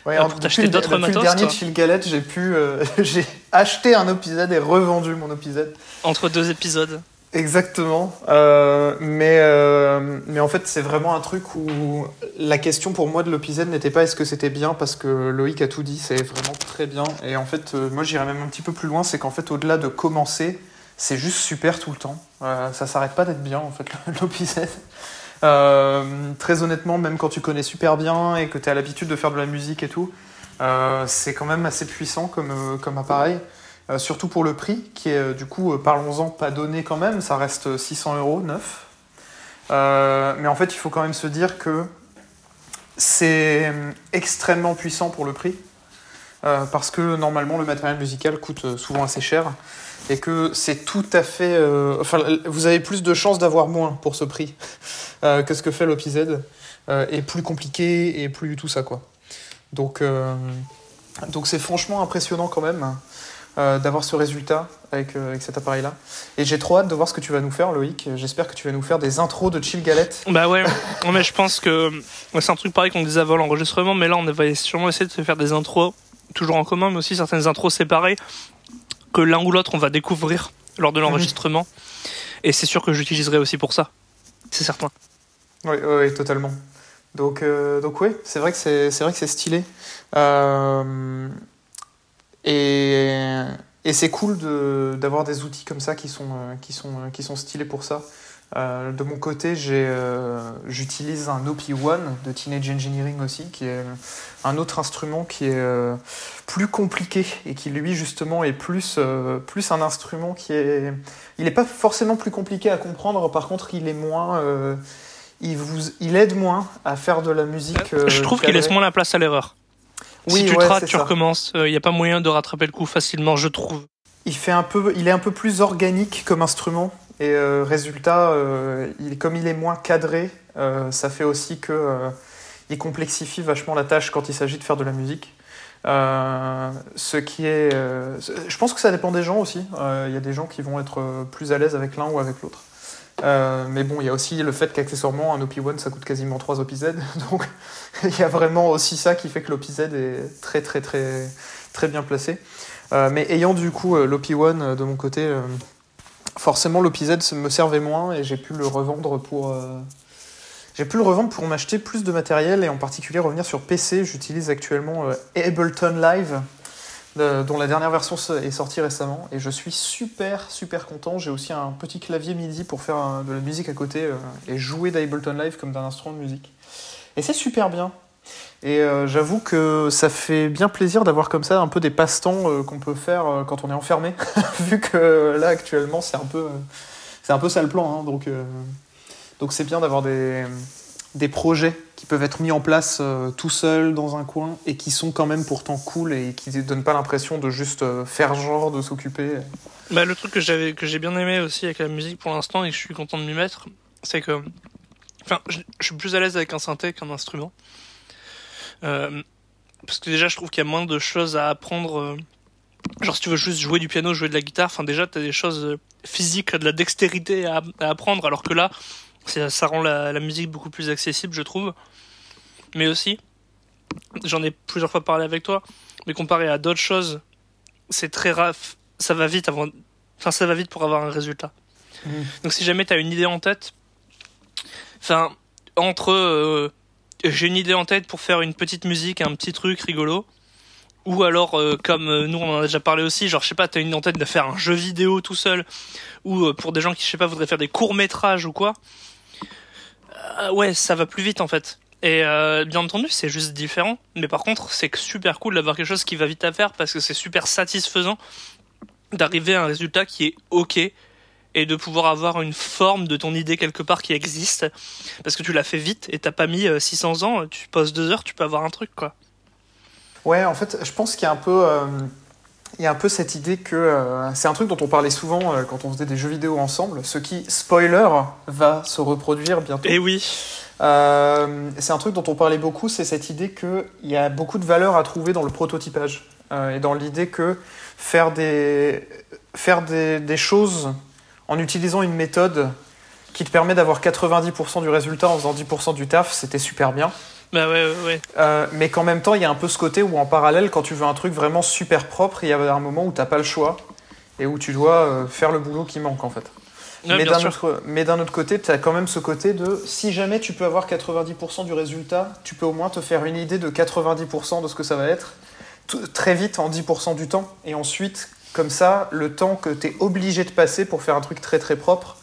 Ouais, pour t'acheter d'autres matos, le dernier toi. Chill Galette, j'ai pu, euh, j'ai acheté un épisode et revendu mon épisode. Entre deux épisodes. Exactement. Euh, mais, euh, mais en fait, c'est vraiment un truc où la question pour moi de l'OPZ n'était pas est-ce que c'était bien parce que Loïc a tout dit, c'est vraiment très bien. Et en fait, euh, moi j'irais même un petit peu plus loin, c'est qu'en fait, au-delà de commencer, c'est juste super tout le temps. Ça s'arrête pas d'être bien en fait, l'OPZ. Euh, très honnêtement, même quand tu connais super bien et que tu as l'habitude de faire de la musique et tout, c'est quand même assez puissant comme, comme appareil. Euh, surtout pour le prix, qui est euh, du coup, euh, parlons-en, pas donné quand même, ça reste 600 euros neuf. Mais en fait, il faut quand même se dire que c'est extrêmement puissant pour le prix, parce que normalement le matériel musical coûte souvent assez cher, et que c'est tout à fait... enfin, vous avez plus de chances d'avoir moins pour ce prix que ce que fait l'OPZ, et plus compliqué, et plus tout ça, quoi. Donc, donc c'est franchement impressionnant quand même euh, d'avoir ce résultat avec, euh, avec cet appareil-là. Et j'ai trop hâte de voir ce que tu vas nous faire, Loïc. J'espère que tu vas nous faire des intros de Chill Galette. Bah ouais, Non, mais je pense que c'est un truc pareil qu'on disait avant l'enregistrement, mais là on va sûrement essayer de se faire des intros, toujours en commun, mais aussi certaines intros séparées, que l'un ou l'autre on va découvrir lors de l'enregistrement. Et c'est sûr que j'utiliserai aussi pour ça. C'est certain. Oui, oui, oui, totalement. Donc, euh, donc oui, c'est vrai que c'est c'est vrai que c'est stylé. Euh, et et c'est cool de- d'avoir des outils comme ça qui sont, euh, qui sont, euh, qui sont stylés pour ça. Euh, de mon côté, euh, j'utilise un OP1 de Teenage Engineering aussi, qui est un autre instrument qui est euh, plus compliqué et qui lui justement est plus, plus un instrument qui est... Il n'est pas forcément plus compliqué à comprendre, par contre il est moins... il, vous, il aide moins à faire de la musique. je trouve qu'il laisse moins la place à l'erreur. Oui, si tu ouais, te rates, tu ça. recommences. Il n'y a pas moyen de rattraper le coup facilement, je trouve. Il, fait un peu, il est un peu plus organique comme instrument. Et euh, résultat, euh, il, comme il est moins cadré, euh, ça fait aussi que euh, il complexifie vachement la tâche quand il s'agit de faire de la musique. Euh, ce qui est, euh, je pense que ça dépend des gens aussi. Euh, Il y a des gens qui vont être euh, plus à l'aise avec l'un ou avec l'autre. Euh, mais bon, il y a aussi le fait qu'accessoirement, un OP1 ça coûte quasiment 3 OPZ. Donc il y a vraiment aussi ça qui fait que l'OPZ est très très très très bien placé. Euh, mais ayant du coup euh, l'OP1 euh, de mon côté, forcément l'OPZ me servait moins et j'ai pu le revendre pour. j'ai pu le revendre pour m'acheter plus de matériel et en particulier revenir sur PC. J'utilise actuellement Ableton Live, dont la dernière version est sortie récemment et je suis super super content. J'ai aussi un petit clavier MIDI pour faire de la musique à côté euh, et jouer d'Ableton Live comme d'un instrument de musique. Et c'est super bien. Et euh, j'avoue que ça fait bien plaisir d'avoir comme ça un peu des passe-temps euh, qu'on peut faire quand on est enfermé, vu que là actuellement c'est un peu c'est un peu ça le plan, hein, donc c'est bien d'avoir des des projets qui peuvent être mis en place euh, tout seul dans un coin et qui sont quand même pourtant cool et qui ne donnent pas l'impression de juste euh, faire genre de s'occuper. Bah, le truc que j'avais que j'ai bien aimé aussi avec la musique pour l'instant et que je suis content de m'y mettre, c'est que enfin je, suis plus à l'aise avec un synthé qu'un instrument. Euh, parce que déjà je trouve qu'il y a moins de choses à apprendre. genre si tu veux juste jouer du piano, jouer de la guitare, enfin déjà t'as des choses physiques, de la dextérité à apprendre, alors que là ça, ça rend la, la musique beaucoup plus accessible, je trouve. Mais aussi j'en ai plusieurs fois parlé avec toi, mais comparé à d'autres choses, c'est très raf, ça va vite avant, enfin ça va vite pour avoir un résultat. Mhm. Donc si jamais tu as une idée en tête, enfin entre euh, j'ai une idée en tête pour faire une petite musique, un petit truc rigolo, ou alors euh, comme euh, nous on en a déjà parlé aussi, genre je sais pas, t'as une idée en tête de faire un jeu vidéo tout seul, ou euh, pour des gens qui je sais pas voudraient faire des courts métrages ou quoi, euh, ouais ça va plus vite en fait. Et euh, bien entendu c'est juste différent, mais par contre c'est super cool d'avoir quelque chose qui va vite à faire parce que c'est super satisfaisant d'arriver à un résultat qui est ok et de pouvoir avoir une forme de ton idée quelque part qui existe parce que tu l'as fait vite et t'as pas mis euh, 600 ans, tu poses deux heures, tu peux avoir un truc quoi. Ouais, en fait, je pense qu'il y a un peu, euh, il y a un peu cette idée que euh, c'est un truc dont on parlait souvent euh, quand on faisait des jeux vidéo ensemble, ce qui, spoiler, va se reproduire bientôt. Et oui, Euh, c'est un truc dont on parlait beaucoup, c'est cette idée qu'il y a beaucoup de valeur à trouver dans le prototypage et dans l'idée que faire des, faire des, des choses en utilisant une méthode qui te permet d'avoir 90% du résultat en faisant 10% du taf, c'était super bien. Bah ouais, ouais, ouais. Euh, mais qu'en même temps, il y a un peu ce côté où en parallèle, quand tu veux un truc vraiment super propre, il y a un moment où t'as pas le choix et où tu dois euh, faire le boulot qui manque en fait. Ouais, mais d'un autre, mais d'un autre côté, tu as quand même ce côté de si jamais tu peux avoir 90% du résultat, tu peux au moins te faire une idée de 90% de ce que ça va être très vite en 10% du temps. Et ensuite, comme ça, le temps que tu es obligé de passer pour faire un truc très très propre,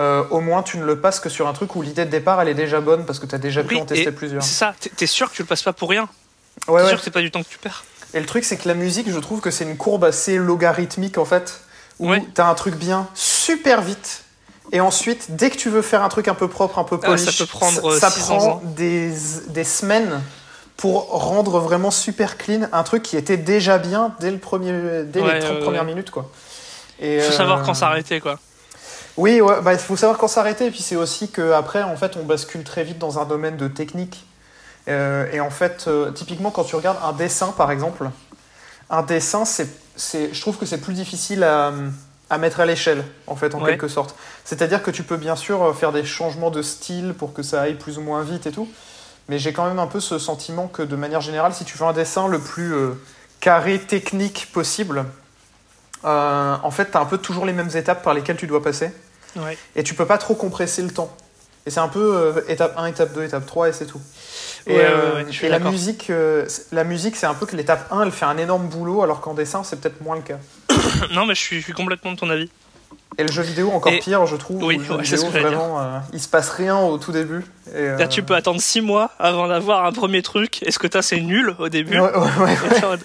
euh, au moins tu ne le passes que sur un truc où l'idée de départ elle est déjà bonne parce que tu as déjà pu en tester plusieurs. C'est ça, t'es- sûr que tu le passes pas pour rien? Ouais, T'es ouais. sûr que c'est pas du temps que tu perds? Et le truc, c'est que la musique, je trouve que c'est une courbe assez logarithmique en fait, où Ouais. t'as un truc bien super vite, et ensuite, dès que tu veux faire un truc un peu propre, un peu Ah, polish, ça peut prendre, ça, euh, ça 600 prend ans. des, des semaines pour rendre vraiment super clean un truc qui était déjà bien dès, le premier, dès Ouais, les 30 ouais, premières ouais. minutes. Quoi. Et, Faut euh, savoir quand s'arrêter quoi. Oui, ouais, bah, il faut savoir quand s'arrêter. Et puis c'est aussi qu'après, en fait, on bascule très vite dans un domaine de technique. Euh, et en fait, euh, typiquement, quand tu regardes un dessin, par exemple, un dessin, c'est, c'est, je trouve que c'est plus difficile à, à mettre à l'échelle, en fait, en Ouais. quelque sorte. C'est-à-dire que tu peux bien sûr faire des changements de style pour que ça aille plus ou moins vite et tout. Mais j'ai quand même un peu ce sentiment que, de manière générale, si tu fais un dessin le plus euh, carré, technique possible, euh, en fait, tu as un peu toujours les mêmes étapes par lesquelles tu dois passer Ouais. et tu peux pas trop compresser le temps. Et c'est un peu euh, étape 1, étape 2, étape 3 et c'est tout. Et, Ouais, euh, ouais, et la musique, euh, c'est- la musique c'est un peu que l'étape 1 elle fait un énorme boulot alors qu'en dessin c'est peut-être moins le cas. non mais je suis, je suis complètement de ton avis. Et le jeu vidéo encore Et- pire je trouve. Oui, ouais, ce que vraiment euh, il se passe rien au tout début. Et, euh, Là tu peux attendre 6 mois avant d'avoir un premier truc. Est-ce que t'as c'est nul au début? Ouais, ouais,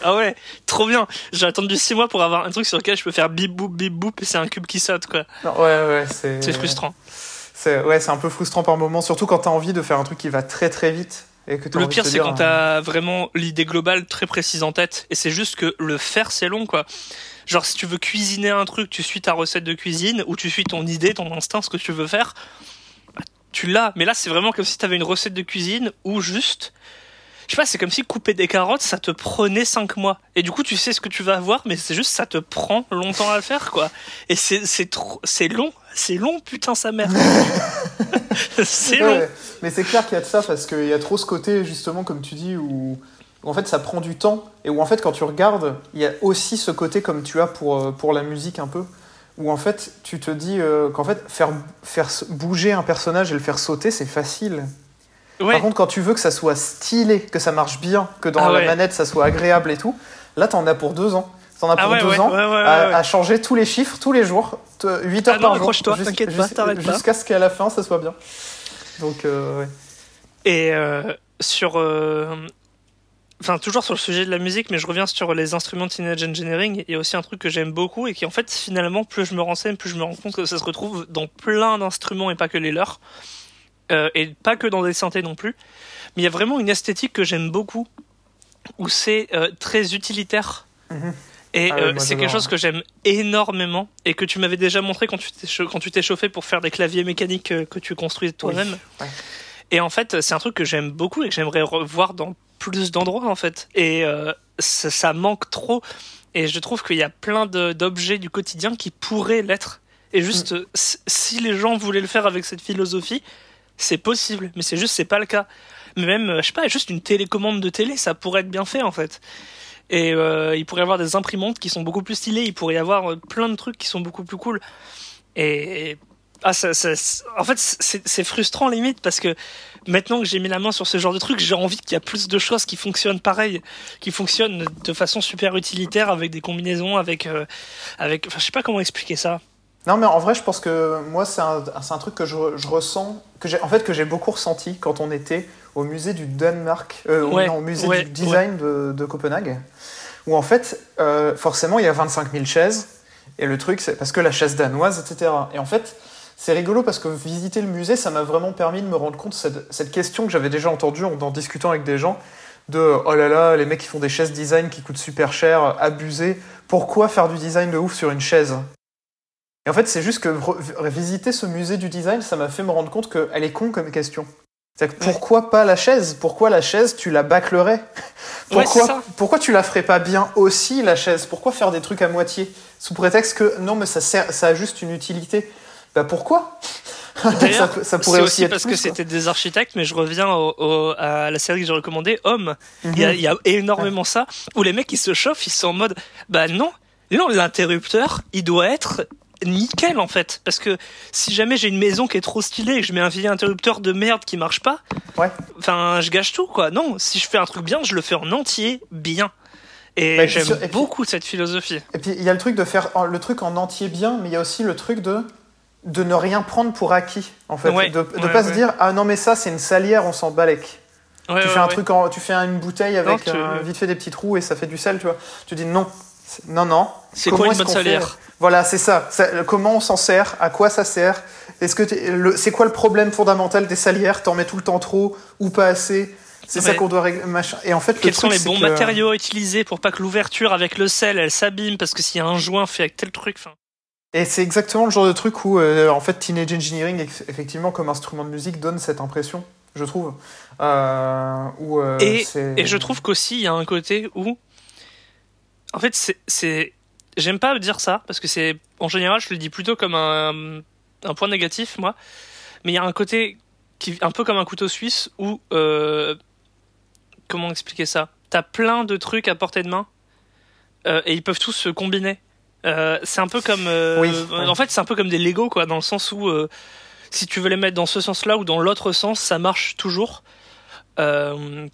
Ah ouais, trop bien. J'ai attendu 6 mois pour avoir un truc sur lequel je peux faire bip boop bip boop et c'est un cube qui saute quoi. Non, ouais, ouais, c'est. C'est frustrant. C'est ouais, c'est un peu frustrant par moment, surtout quand t'as envie de faire un truc qui va très très vite et que Le pire c'est quand t'as vraiment l'idée globale très précise en tête et c'est juste que le faire c'est long quoi. Genre si tu veux cuisiner un truc, tu suis ta recette de cuisine ou tu suis ton idée, ton instinct, ce que tu veux faire, bah, tu l'as. Mais là c'est vraiment comme si t'avais une recette de cuisine ou juste je sais pas, c'est comme si couper des carottes, ça te prenait 5 mois. Et du coup, tu sais ce que tu vas avoir, mais c'est juste, ça te prend longtemps à le faire, quoi. Et c'est, c'est trop, c'est long, c'est long, putain, sa mère. c'est Ouais, long. Mais c'est clair qu'il y a de ça parce qu'il y a trop ce côté, justement, comme tu dis, où, où en fait ça prend du temps et où en fait quand tu regardes, il y a aussi ce côté comme tu as pour, euh, pour la musique un peu, où en fait tu te dis euh, qu'en fait faire, faire bouger un personnage et le faire sauter c'est facile. Ouais. Par contre, quand tu veux que ça soit stylé, que ça marche bien, que dans Ah la ouais. manette ça soit agréable et tout, là t'en as pour deux ans. T'en as Ah pour ouais, deux ouais, ans à, changer tous les chiffres tous les jours, te- 8 heures Ah non, par jour. pas. Jusqu'à ce qu'à la fin ça soit bien. Donc, euh, ouais. Et euh, sur. euh, Enfin, toujours sur le sujet de la musique, mais je reviens sur les instruments de Teenage Engineering. Il y a aussi un truc que j'aime beaucoup et qui, en fait, finalement, plus je me renseigne, plus je me rends compte que ça se retrouve dans plein d'instruments et pas que les leurs. Euh, et pas que dans des synthés non plus. Mais il y a vraiment une esthétique que j'aime beaucoup, où c'est euh, très utilitaire. Mhm. Et Ah euh, c'est quelque chose que j'aime énormément et que tu m'avais déjà montré quand tu t'es cha- quand tu t'es chauffé pour faire des claviers mécaniques que tu construis toi-même. ouais. Et en fait, c'est un truc que j'aime beaucoup et que j'aimerais revoir dans plus d'endroits en fait. Et euh, ça, ça manque trop. Et je trouve qu'il y a plein de- d'objets du quotidien qui pourraient l'être. Et juste, Mm. si- les gens voulaient le faire avec cette philosophie, c'est possible, mais c'est juste c'est pas le cas. Mais même, euh, je sais pas, juste une télécommande de télé, ça pourrait être bien fait en fait. Et euh, il pourrait y avoir des imprimantes qui sont beaucoup plus stylées, il pourrait y avoir plein de trucs qui sont beaucoup plus cool. Et ah, ça, ça, en fait, c'est frustrant limite parce que maintenant que j'ai mis la main sur ce genre de truc, j'ai envie qu'il y a plus de choses qui fonctionnent pareil, qui fonctionnent de façon super utilitaire avec des combinaisons, avec, euh, avec, enfin, je sais pas comment expliquer ça. Non, mais en vrai, je pense que moi, c'est un, un, truc que je, je ressens, que j'ai, en fait, que j'ai beaucoup ressenti quand on était au musée du Danemark, euh, au musée du design de, de, Copenhague, où en fait, euh, forcément, il y a 25 000 chaises, et le truc, c'est parce que la chaise danoise, etc. Et en fait, c'est rigolo parce que visiter le musée, ça m'a vraiment permis de me rendre compte de cette, cette question que j'avais déjà entendue en, en, discutant avec des gens de oh là là, les mecs qui font des chaises design qui coûtent super cher, abusés. Pourquoi faire du design de ouf sur une chaise? Et en fait, c'est juste que visiter ce musée du design, ça m'a fait me rendre compte qu'elle est con comme question. C'est pourquoi pas la chaise? Pourquoi la chaise, tu la bâclerais? Pourquoi, ouais, pourquoi tu la ferais pas bien aussi, la chaise? Pourquoi faire des trucs à moitié? Sous prétexte que non, mais ça, sert, ça a juste une utilité. Bah pourquoi ça, ça, pourrait aussi, aussi parce que c'était des architectes, mais je reviens au, au, à la série que j'ai recommandée, Homme. Il y, a, y, a énormément ouais. ça, où les mecs ils se chauffent, ils sont en mode, bah non, non, l'interrupteur, il doit être nickel en fait parce que si jamais j'ai une maison qui est trop stylée et que je mets un vieil interrupteur de merde qui marche pas ouais. enfin je gâche tout quoi non si je fais un truc bien je le fais en entier bien et bah, j'aime beaucoup cette philosophie et puis il y a le truc de faire le truc en entier bien mais il y a aussi le truc de de ne rien prendre pour acquis en fait. Ouais, de ne ouais, pas ouais. se dire ah non mais ça c'est une salière on s'en balèque tu fais un truc en, tu fais une bouteille avec non, tu... euh, vite fait des petits trous et ça fait du sel tu vois. Tu dis non non non. C'est quoi une bonne salière fait? Voilà c'est ça. ça comment on s'en sert? À quoi ça sert? Est-ce que c'est quoi le problème fondamental des salières? T'en mets tout le temps trop ou pas assez? C'est ça qu'on doit régler. Machin. Et en fait, quels sont truc, les bons que... matériaux à utiliser pour pas que l'ouverture avec le sel elle s'abîme parce que s'il y a un joint fait avec tel truc. Fin... Et c'est exactement le genre de truc où, euh, en fait, Teenage Engineering, effectivement, comme instrument de musique, donne cette impression, je trouve. Euh, où, euh, et, et, je trouve qu'aussi, il y a un côté où. En fait, c'est. J'aime pas dire ça, parce que c'est. En général, je le dis plutôt comme un, un point négatif, moi. Mais il y a un côté qui un peu comme un couteau suisse où. Comment expliquer ça? T'as plein de trucs à portée de main et ils peuvent tous se combiner. Euh, c'est un peu comme euh, oui, en fait c'est un peu comme des Lego quoi dans le sens où euh, si tu veux les mettre dans ce sens-là ou dans l'autre sens ça marche toujours. Euh,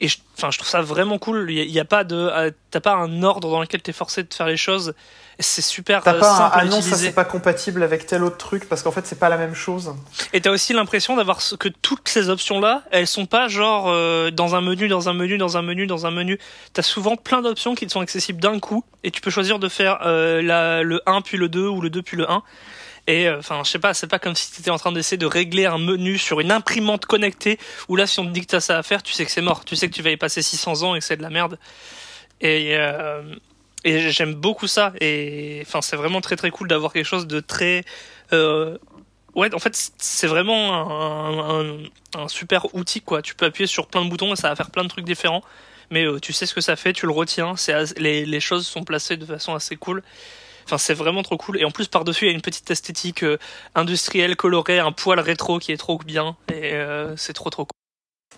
et je, enfin je trouve ça vraiment cool. Il y, a pas de euh, t'as pas un ordre dans lequel t'es forcé de faire les choses. C'est super t'as pas simple un, ah non ça c'est pas compatible avec tel autre truc parce qu'en fait c'est pas la même chose. Et t'as aussi l'impression d'avoir que toutes ces options là elles sont pas genre euh, dans un menu dans un menu dans un menu dans un menu. T'as souvent plein d'options qui te sont accessibles d'un coup et tu peux choisir de faire euh, la, le 1 puis le 2 ou le 2 puis le 1 et enfin euh, je sais pas c'est pas comme si t'étais en train d'essayer de régler un menu sur une imprimante connectée où là si on te dit que t'as ça à faire tu sais que c'est mort. Tu sais que tu vas y passer 600 ans et que c'est de la merde. Et euh, et j'aime beaucoup ça. Et enfin c'est vraiment très très cool d'avoir quelque chose de très euh, ouais en fait c'est vraiment un, super outil quoi. Tu peux appuyer sur plein de boutons et ça va faire plein de trucs différents. Mais tu sais ce que ça fait tu le retiens c'est les choses sont placées de façon assez cool Enfin, c'est vraiment trop cool. Et en plus, par-dessus, il y a une petite esthétique euh, industrielle, colorée, un poil rétro qui est trop bien. Et euh, c'est trop, trop cool.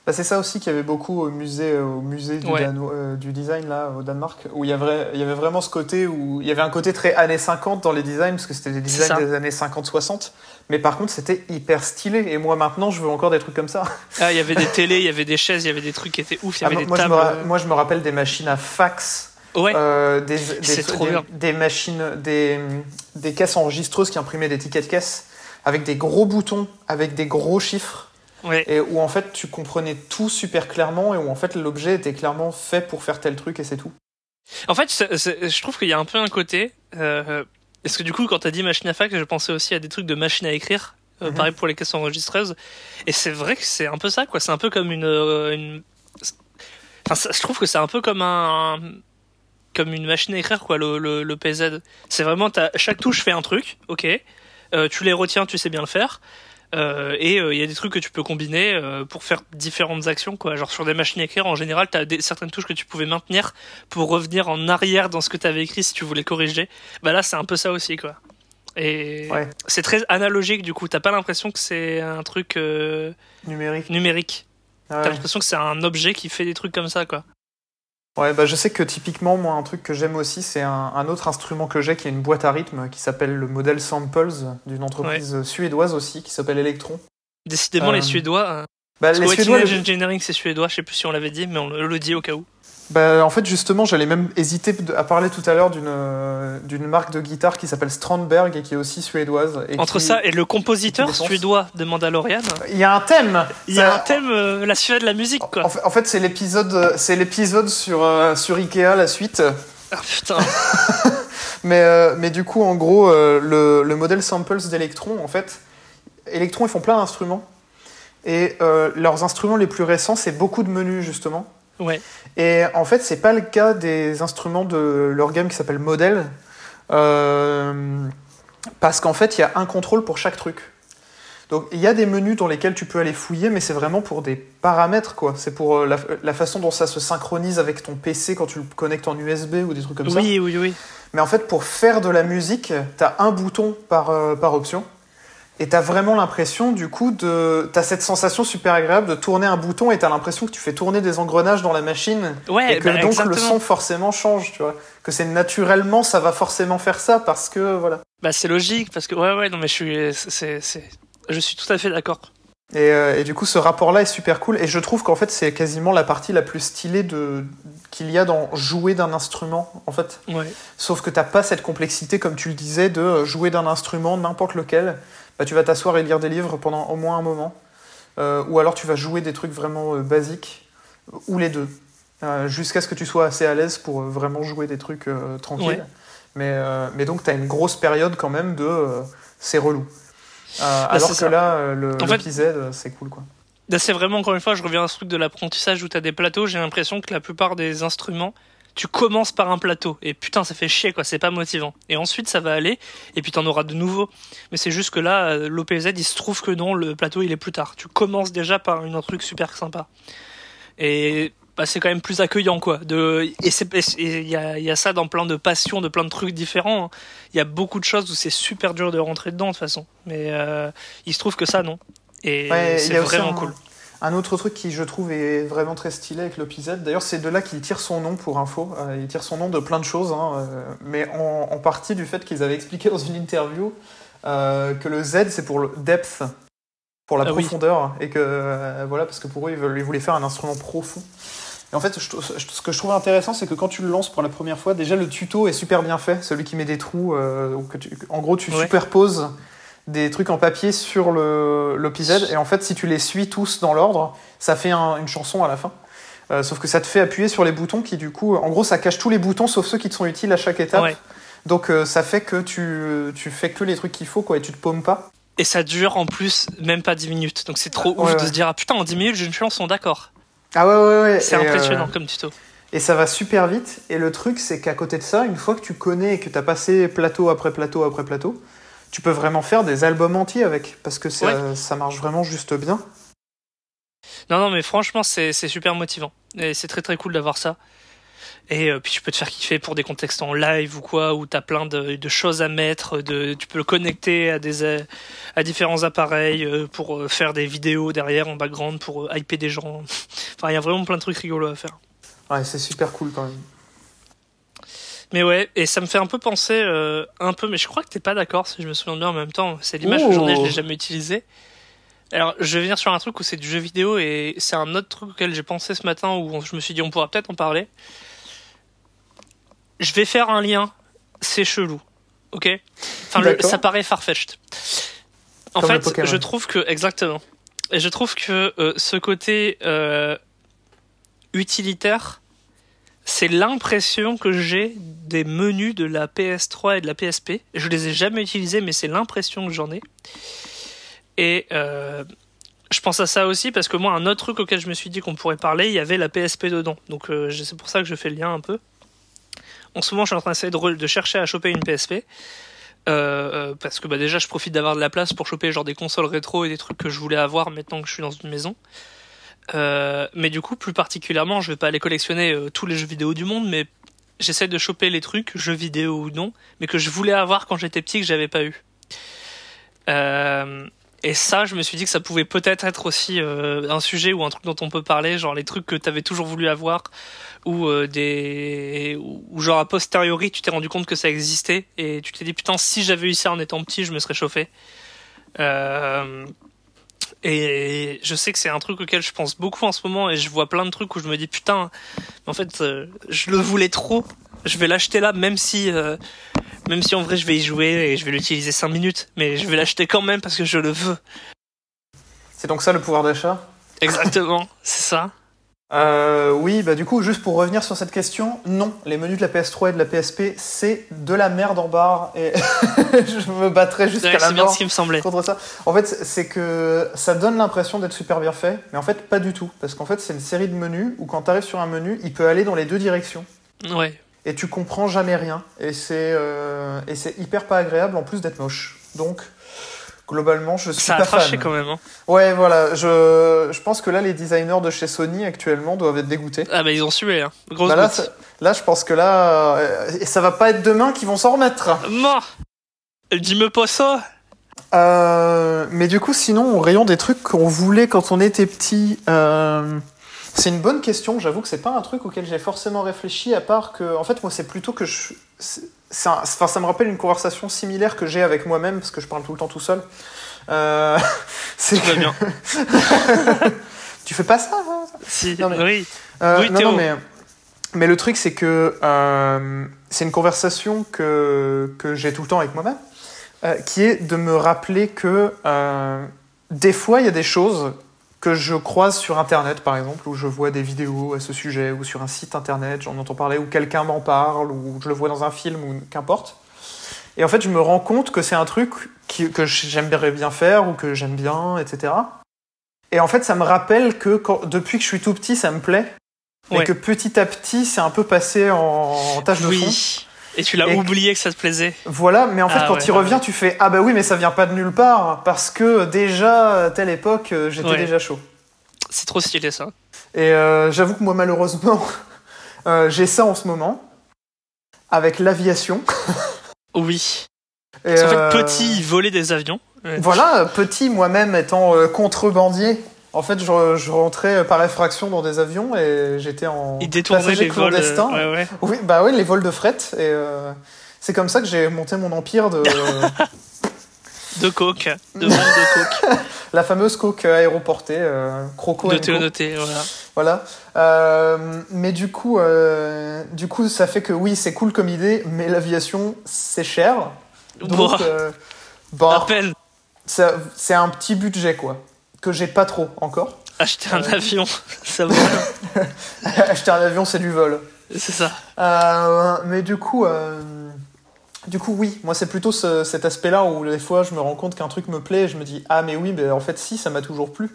Bah, c'est ça aussi qu'il y avait beaucoup au musée, au musée du, ouais. Dano, euh, du design là, au Danemark, où il y, avait, il y avait vraiment ce côté où il y avait un côté très années 50 dans les designs, parce que c'était des designs des années 50-60. Mais par contre, c'était hyper stylé. Et moi, maintenant, je veux encore des trucs comme ça. Ah, il y avait des télés, il y avait des chaises, il y avait des trucs qui étaient ouf, il y avait ah, des moi, tables. Je me, moi, je me rappelle des machines à fax Ouais. Euh, des, des, des, des, machines, des, des caisses enregistreuses qui imprimaient des tickets de caisse avec des gros boutons, avec des gros chiffres. Et où en fait tu comprenais tout super clairement et où en fait l'objet était clairement fait pour faire tel truc et c'est tout. En fait, c est, c est, je trouve qu'il y a un peu un côté. Euh, parce que du coup, quand t'as dit machine à fax, je pensais aussi à des trucs de machine à écrire. Euh, -hmm. Pareil pour les caisses enregistreuses. Et c'est vrai que c'est un peu ça, quoi. C'est un peu comme une. une... Enfin, ça, je trouve que c'est un peu comme un comme une machine à écrire quoi le, le, le PZ c'est vraiment as, chaque touche fait un truc ok euh, tu les retiens tu sais bien le faire euh, et il euh, y a des trucs que tu peux combiner euh, pour faire différentes actions quoi genre sur des machines à écrire en général tu as des, certaines touches que tu pouvais maintenir pour revenir en arrière dans ce que tu avais écrit si tu voulais corriger bah là c'est un peu ça aussi quoi Et Ouais. c'est très analogique du coup. T'as pas l'impression que c'est un truc Numérique. numérique. Ah T'as l'impression que c'est un objet qui fait des trucs comme ça, quoi. Ouais, bah je sais que typiquement, moi, un truc que j'aime aussi, c'est un, un autre instrument que j'ai qui est une boîte à rythme qui s'appelle le modèle Samples d'une entreprise suédoise aussi qui s'appelle Electron. Décidément, Euh, les Suédois. hein. Bah, les Suédois, le- Engineering, c'est suédois. Je sais plus si on l'avait dit, mais on le dit au cas où. Bah, en fait, justement, j'allais même hésiter à parler tout à l'heure d'une euh, d'une marque de guitare qui s'appelle Strandberg et qui est aussi suédoise. Et Entre qui- ça et le compositeur suédois de Mandalorian, Il y a un thème il y a un thème, euh, la Suède, la musique, quoi. En fait, en fait, c'est l'épisode, c'est l'épisode sur euh, sur Ikea, la suite. Ah, putain. Mais, euh, mais du coup, en gros, euh, le, le modèle Samples d'Electron, en fait, Electron, ils font plein d'instruments. Et euh, leurs instruments les plus récents, c'est beaucoup de menus, justement. Ouais. Et en fait, c'est pas le cas des instruments de leur gamme qui s'appelle Model. euh, parce qu'en fait, il y a un contrôle pour chaque truc. Donc, il y a des menus dans lesquels tu peux aller fouiller, mais c'est vraiment pour des paramètres, quoi. C'est pour euh, la, la façon dont ça se synchronise avec ton PC quand tu le connectes en USB ou des trucs comme ça. Oui, oui, oui. Mais en fait, pour faire de la musique, t'as un bouton par, euh, par option. Et t'as vraiment l'impression, du coup, de. T'as cette sensation super agréable de tourner un bouton et t'as l'impression que tu fais tourner des engrenages dans la machine. Ouais, et que bah, donc exactement. le son forcément change, tu vois. Que c'est naturellement, ça va forcément faire ça parce que, voilà. Bah, c'est logique, parce que, ouais, ouais, non, mais je suis, c'est, c'est, je suis tout à fait d'accord. Et, euh, et du coup, ce rapport-là est super cool. Et je trouve qu'en fait, c'est quasiment la partie la plus stylée de qu'il y a dans jouer d'un instrument, en fait. Ouais. Sauf que t'as pas cette complexité, comme tu le disais, de euh, jouer d'un instrument, n'importe lequel. Bah, tu vas t'asseoir et lire des livres pendant au moins un moment. Euh, ou alors tu vas jouer des trucs vraiment euh, basiques, ou les deux. Euh, Jusqu'à ce que tu sois assez à l'aise pour euh, vraiment jouer des trucs euh, tranquilles. Ouais. Mais, euh, mais donc, tu as une grosse période quand même de euh, c'est relou. Euh, alors que ça. là, euh, le, le fait- PZ, euh, c'est cool. quoi. Là, c'est vraiment, encore une fois, je reviens à ce truc de l'apprentissage où t'as des plateaux. J'ai l'impression que la plupart des instruments, tu commences par un plateau. Et putain, ça fait chier, quoi. C'est pas motivant. Et ensuite, ça va aller. Et puis, t'en auras de nouveaux. Mais c'est juste que là, euh, l'OPZ, il se trouve que non, le plateau, il est plus tard. Tu commences déjà par une- un truc super sympa. Et bah, c'est quand même plus accueillant, quoi. De, et il y a, il y a ça dans plein de passions, de plein de trucs différents. hein. Il y a beaucoup de choses où c'est super dur de rentrer dedans, de toute façon. Mais euh, il se trouve que ça, non. Et Ouais, c'est vraiment un- cool. Un autre truc qui, je trouve, est vraiment très stylé avec l'OPZ, d'ailleurs, c'est de là qu'il tire son nom pour info. Euh, il tire son nom de plein de choses, hein, euh, mais en, en partie du fait qu'ils avaient expliqué dans une interview euh, que le Z, c'est pour le depth, pour la Ah oui. profondeur, et que, voilà, parce que pour eux, ils, veulent- ils voulaient faire un instrument profond. Et en fait, je- je- ce que je trouve intéressant, c'est que quand tu le lances pour la première fois, déjà le tuto est super bien fait, celui qui met des trous, ou que tu- en gros, tu Ouais. superposes des trucs en papier sur le l'OPZ et en fait si tu les suis tous dans l'ordre ça fait un- une chanson à la fin Euh, sauf que ça te fait appuyer sur les boutons qui du coup en gros ça cache tous les boutons sauf ceux qui te sont utiles à chaque étape Ouais. donc euh, ça fait que tu, tu fais que les trucs qu'il faut quoi et tu te paumes pas Et ça dure en plus même pas 10 minutes. Donc c'est trop Ouais, ouf de se dire ah putain en 10 minutes j'ai une chanson d'accord. ah ouais ouais ouais C'est Et, impressionnant euh, comme tuto. et ça va super vite et le truc c'est qu'à côté de ça une fois que tu connais et que tu as passé plateau après plateau après plateau tu peux vraiment faire des albums entiers avec parce que ça, ça marche vraiment juste bien Non non mais franchement c'est super motivant. Et c'est très très cool d'avoir ça. Et euh, puis tu peux te faire kiffer pour des contextes en live ou quoi où t'as plein de, de choses à mettre, de tu peux le connecter à des euh, à différents appareils euh, pour euh, faire des vidéos derrière en background pour hyper des gens. Enfin il y a vraiment plein de trucs rigolos à faire. ouais c'est super cool quand même Mais ouais, et ça me fait un peu penser, euh, un peu, mais je crois que t'es pas d'accord si je me souviens bien en même temps. C'est l'image que j'en ai, je l'ai jamais utilisée. Alors, je vais venir sur un truc où c'est du jeu vidéo et c'est un autre truc auquel j'ai pensé ce matin où je me suis dit on pourra peut-être en parler. Je vais faire un lien, c'est chelou, ok? Enfin, le- ça paraît farfetched. En Comme fait, je trouve que exactement. Et je trouve que euh, ce côté euh, utilitaire, c'est l'impression que j'ai des menus de la PS3 et de la PSP. Je les ai jamais utilisés, mais c'est l'impression que j'en ai. Et euh, je pense à ça aussi parce que moi, un autre truc auquel je me suis dit qu'on pourrait parler, il y avait la PSP dedans. Donc euh, c'est pour ça que je fais le lien un peu. En ce moment, je suis en train d'essayer de, chercher à choper une PSP. Euh, parce que bah, déjà, je profite d'avoir de la place pour choper genre des consoles rétro et des trucs que je voulais avoir maintenant que je suis dans une maison. Euh, mais du coup, plus particulièrement, je vais pas aller collectionner euh, tous les jeux vidéo du monde, mais j'essaie de choper les trucs, jeux vidéo ou non, mais que je voulais avoir quand j'étais petit que j'avais pas eu. Euh, et ça, je me suis dit que ça pouvait peut-être être aussi un sujet ou un truc dont on peut parler, genre les trucs que t'avais toujours voulu avoir, ou des, ou genre a posteriori, tu t'es rendu compte que ça existait et tu t'es dit putain, si j'avais eu ça en étant petit, je me serais chauffé. Et je sais que c'est un truc auquel je pense beaucoup en ce moment et je vois plein de trucs où je me dis putain, en fait, euh, je le voulais trop. Je vais l'acheter là, même si, euh, même si en vrai je vais y jouer et je vais l'utiliser 5 minutes, mais je vais l'acheter quand même parce que je le veux. C'est donc ça le pouvoir d'achat? Exactement, c'est ça. Euh, oui, bah du coup, juste pour revenir sur cette question, non, les menus de la PS3 et de la PSP, c'est de la merde en barre et je me battrai jusqu'à la mort ce qui me semblait. contre ça. En fait, c'est que ça donne l'impression d'être super bien fait, mais en fait, pas du tout. Parce qu'en fait, c'est une série de menus où quand tu arrives sur un menu, il peut aller dans les deux directions. Ouais. Et tu comprends jamais rien. Et c'est euh, et c'est hyper pas agréable en plus d'être moche. Donc, globalement, je suis Ça a pas fan. quand même. Hein. Ouais, voilà. Je, je pense que là, les designers de chez Sony actuellement doivent être dégoûtés. Ah bah ils ont sué, hein. Grosse Bah là, je pense que là, euh, et ça va pas être demain qu'ils vont s'en remettre. Mort Dis-me pas ça Euh, mais du coup, sinon, au rayon des trucs qu'on voulait quand on était petit, euh, c'est une bonne question. J'avoue que c'est pas un truc auquel j'ai forcément réfléchi, à part que, en fait, moi, c'est plutôt que je. Enfin, ça me rappelle une conversation similaire que j'ai avec moi-même, parce que je parle tout le temps tout seul. Euh, c'est que- bien. tu fais pas ça hein Si, Non, mais- oui. Euh, Oui, non, Théo. non, mais, mais le truc, c'est que euh, c'est une conversation que, que j'ai tout le temps avec moi-même, qui est de me rappeler que des fois, il y a des choses que je croise sur Internet, par exemple, où je vois des vidéos à ce sujet, ou sur un site Internet, j'en entends parler, ou quelqu'un m'en parle, ou je le vois dans un film, ou qu'importe. Et en fait, je me rends compte que c'est un truc qui- que j'aimerais bien faire, ou que j'aime bien, etc. Et en fait, ça me rappelle que quand, depuis que je suis tout petit, ça me plaît. Ouais. que petit à petit, c'est un peu passé en, en tâche de fond. Oui. Et tu l'as oublié que ça te plaisait. Voilà, mais en fait, Ah quand ouais, tu ouais, reviens, ouais. tu fais Ah bah oui, mais ça vient pas de nulle part, parce que déjà, à telle époque, euh, j'étais Ouais. déjà chaud. C'est trop stylé ça. Et euh, j'avoue que moi, malheureusement, euh, j'ai ça en ce moment, avec l'aviation. Oui. Et, Parce fait, petit, il volait des avions. Voilà, petit, moi-même étant contrebandier. En fait, je, je rentrais par effraction dans des avions et j'étais en Il passager les vols. euh, clandestin. Ouais, ouais. Oui, bah oui, les vols de fret. Et euh, c'est comme ça que j'ai monté mon empire de De coke. De vente de coke. la fameuse coque aéroportée, euh, Croco de. Théonoté, voilà. Voilà. Euh, mais du coup, du coup, ça fait que oui, c'est cool comme idée, mais l'aviation, c'est cher. Donc, Bon, bah, c'est un petit budget, quoi. Que j'ai pas trop encore. Acheter un euh, avion, ça va. Acheter un avion, c'est du vol. C'est ça. Euh, mais du coup, euh, du coup, oui, moi c'est plutôt ce- cet aspect-là où des fois je me rends compte qu'un truc me plaît et je me dis ah mais oui, mais en fait si, ça m'a toujours plu.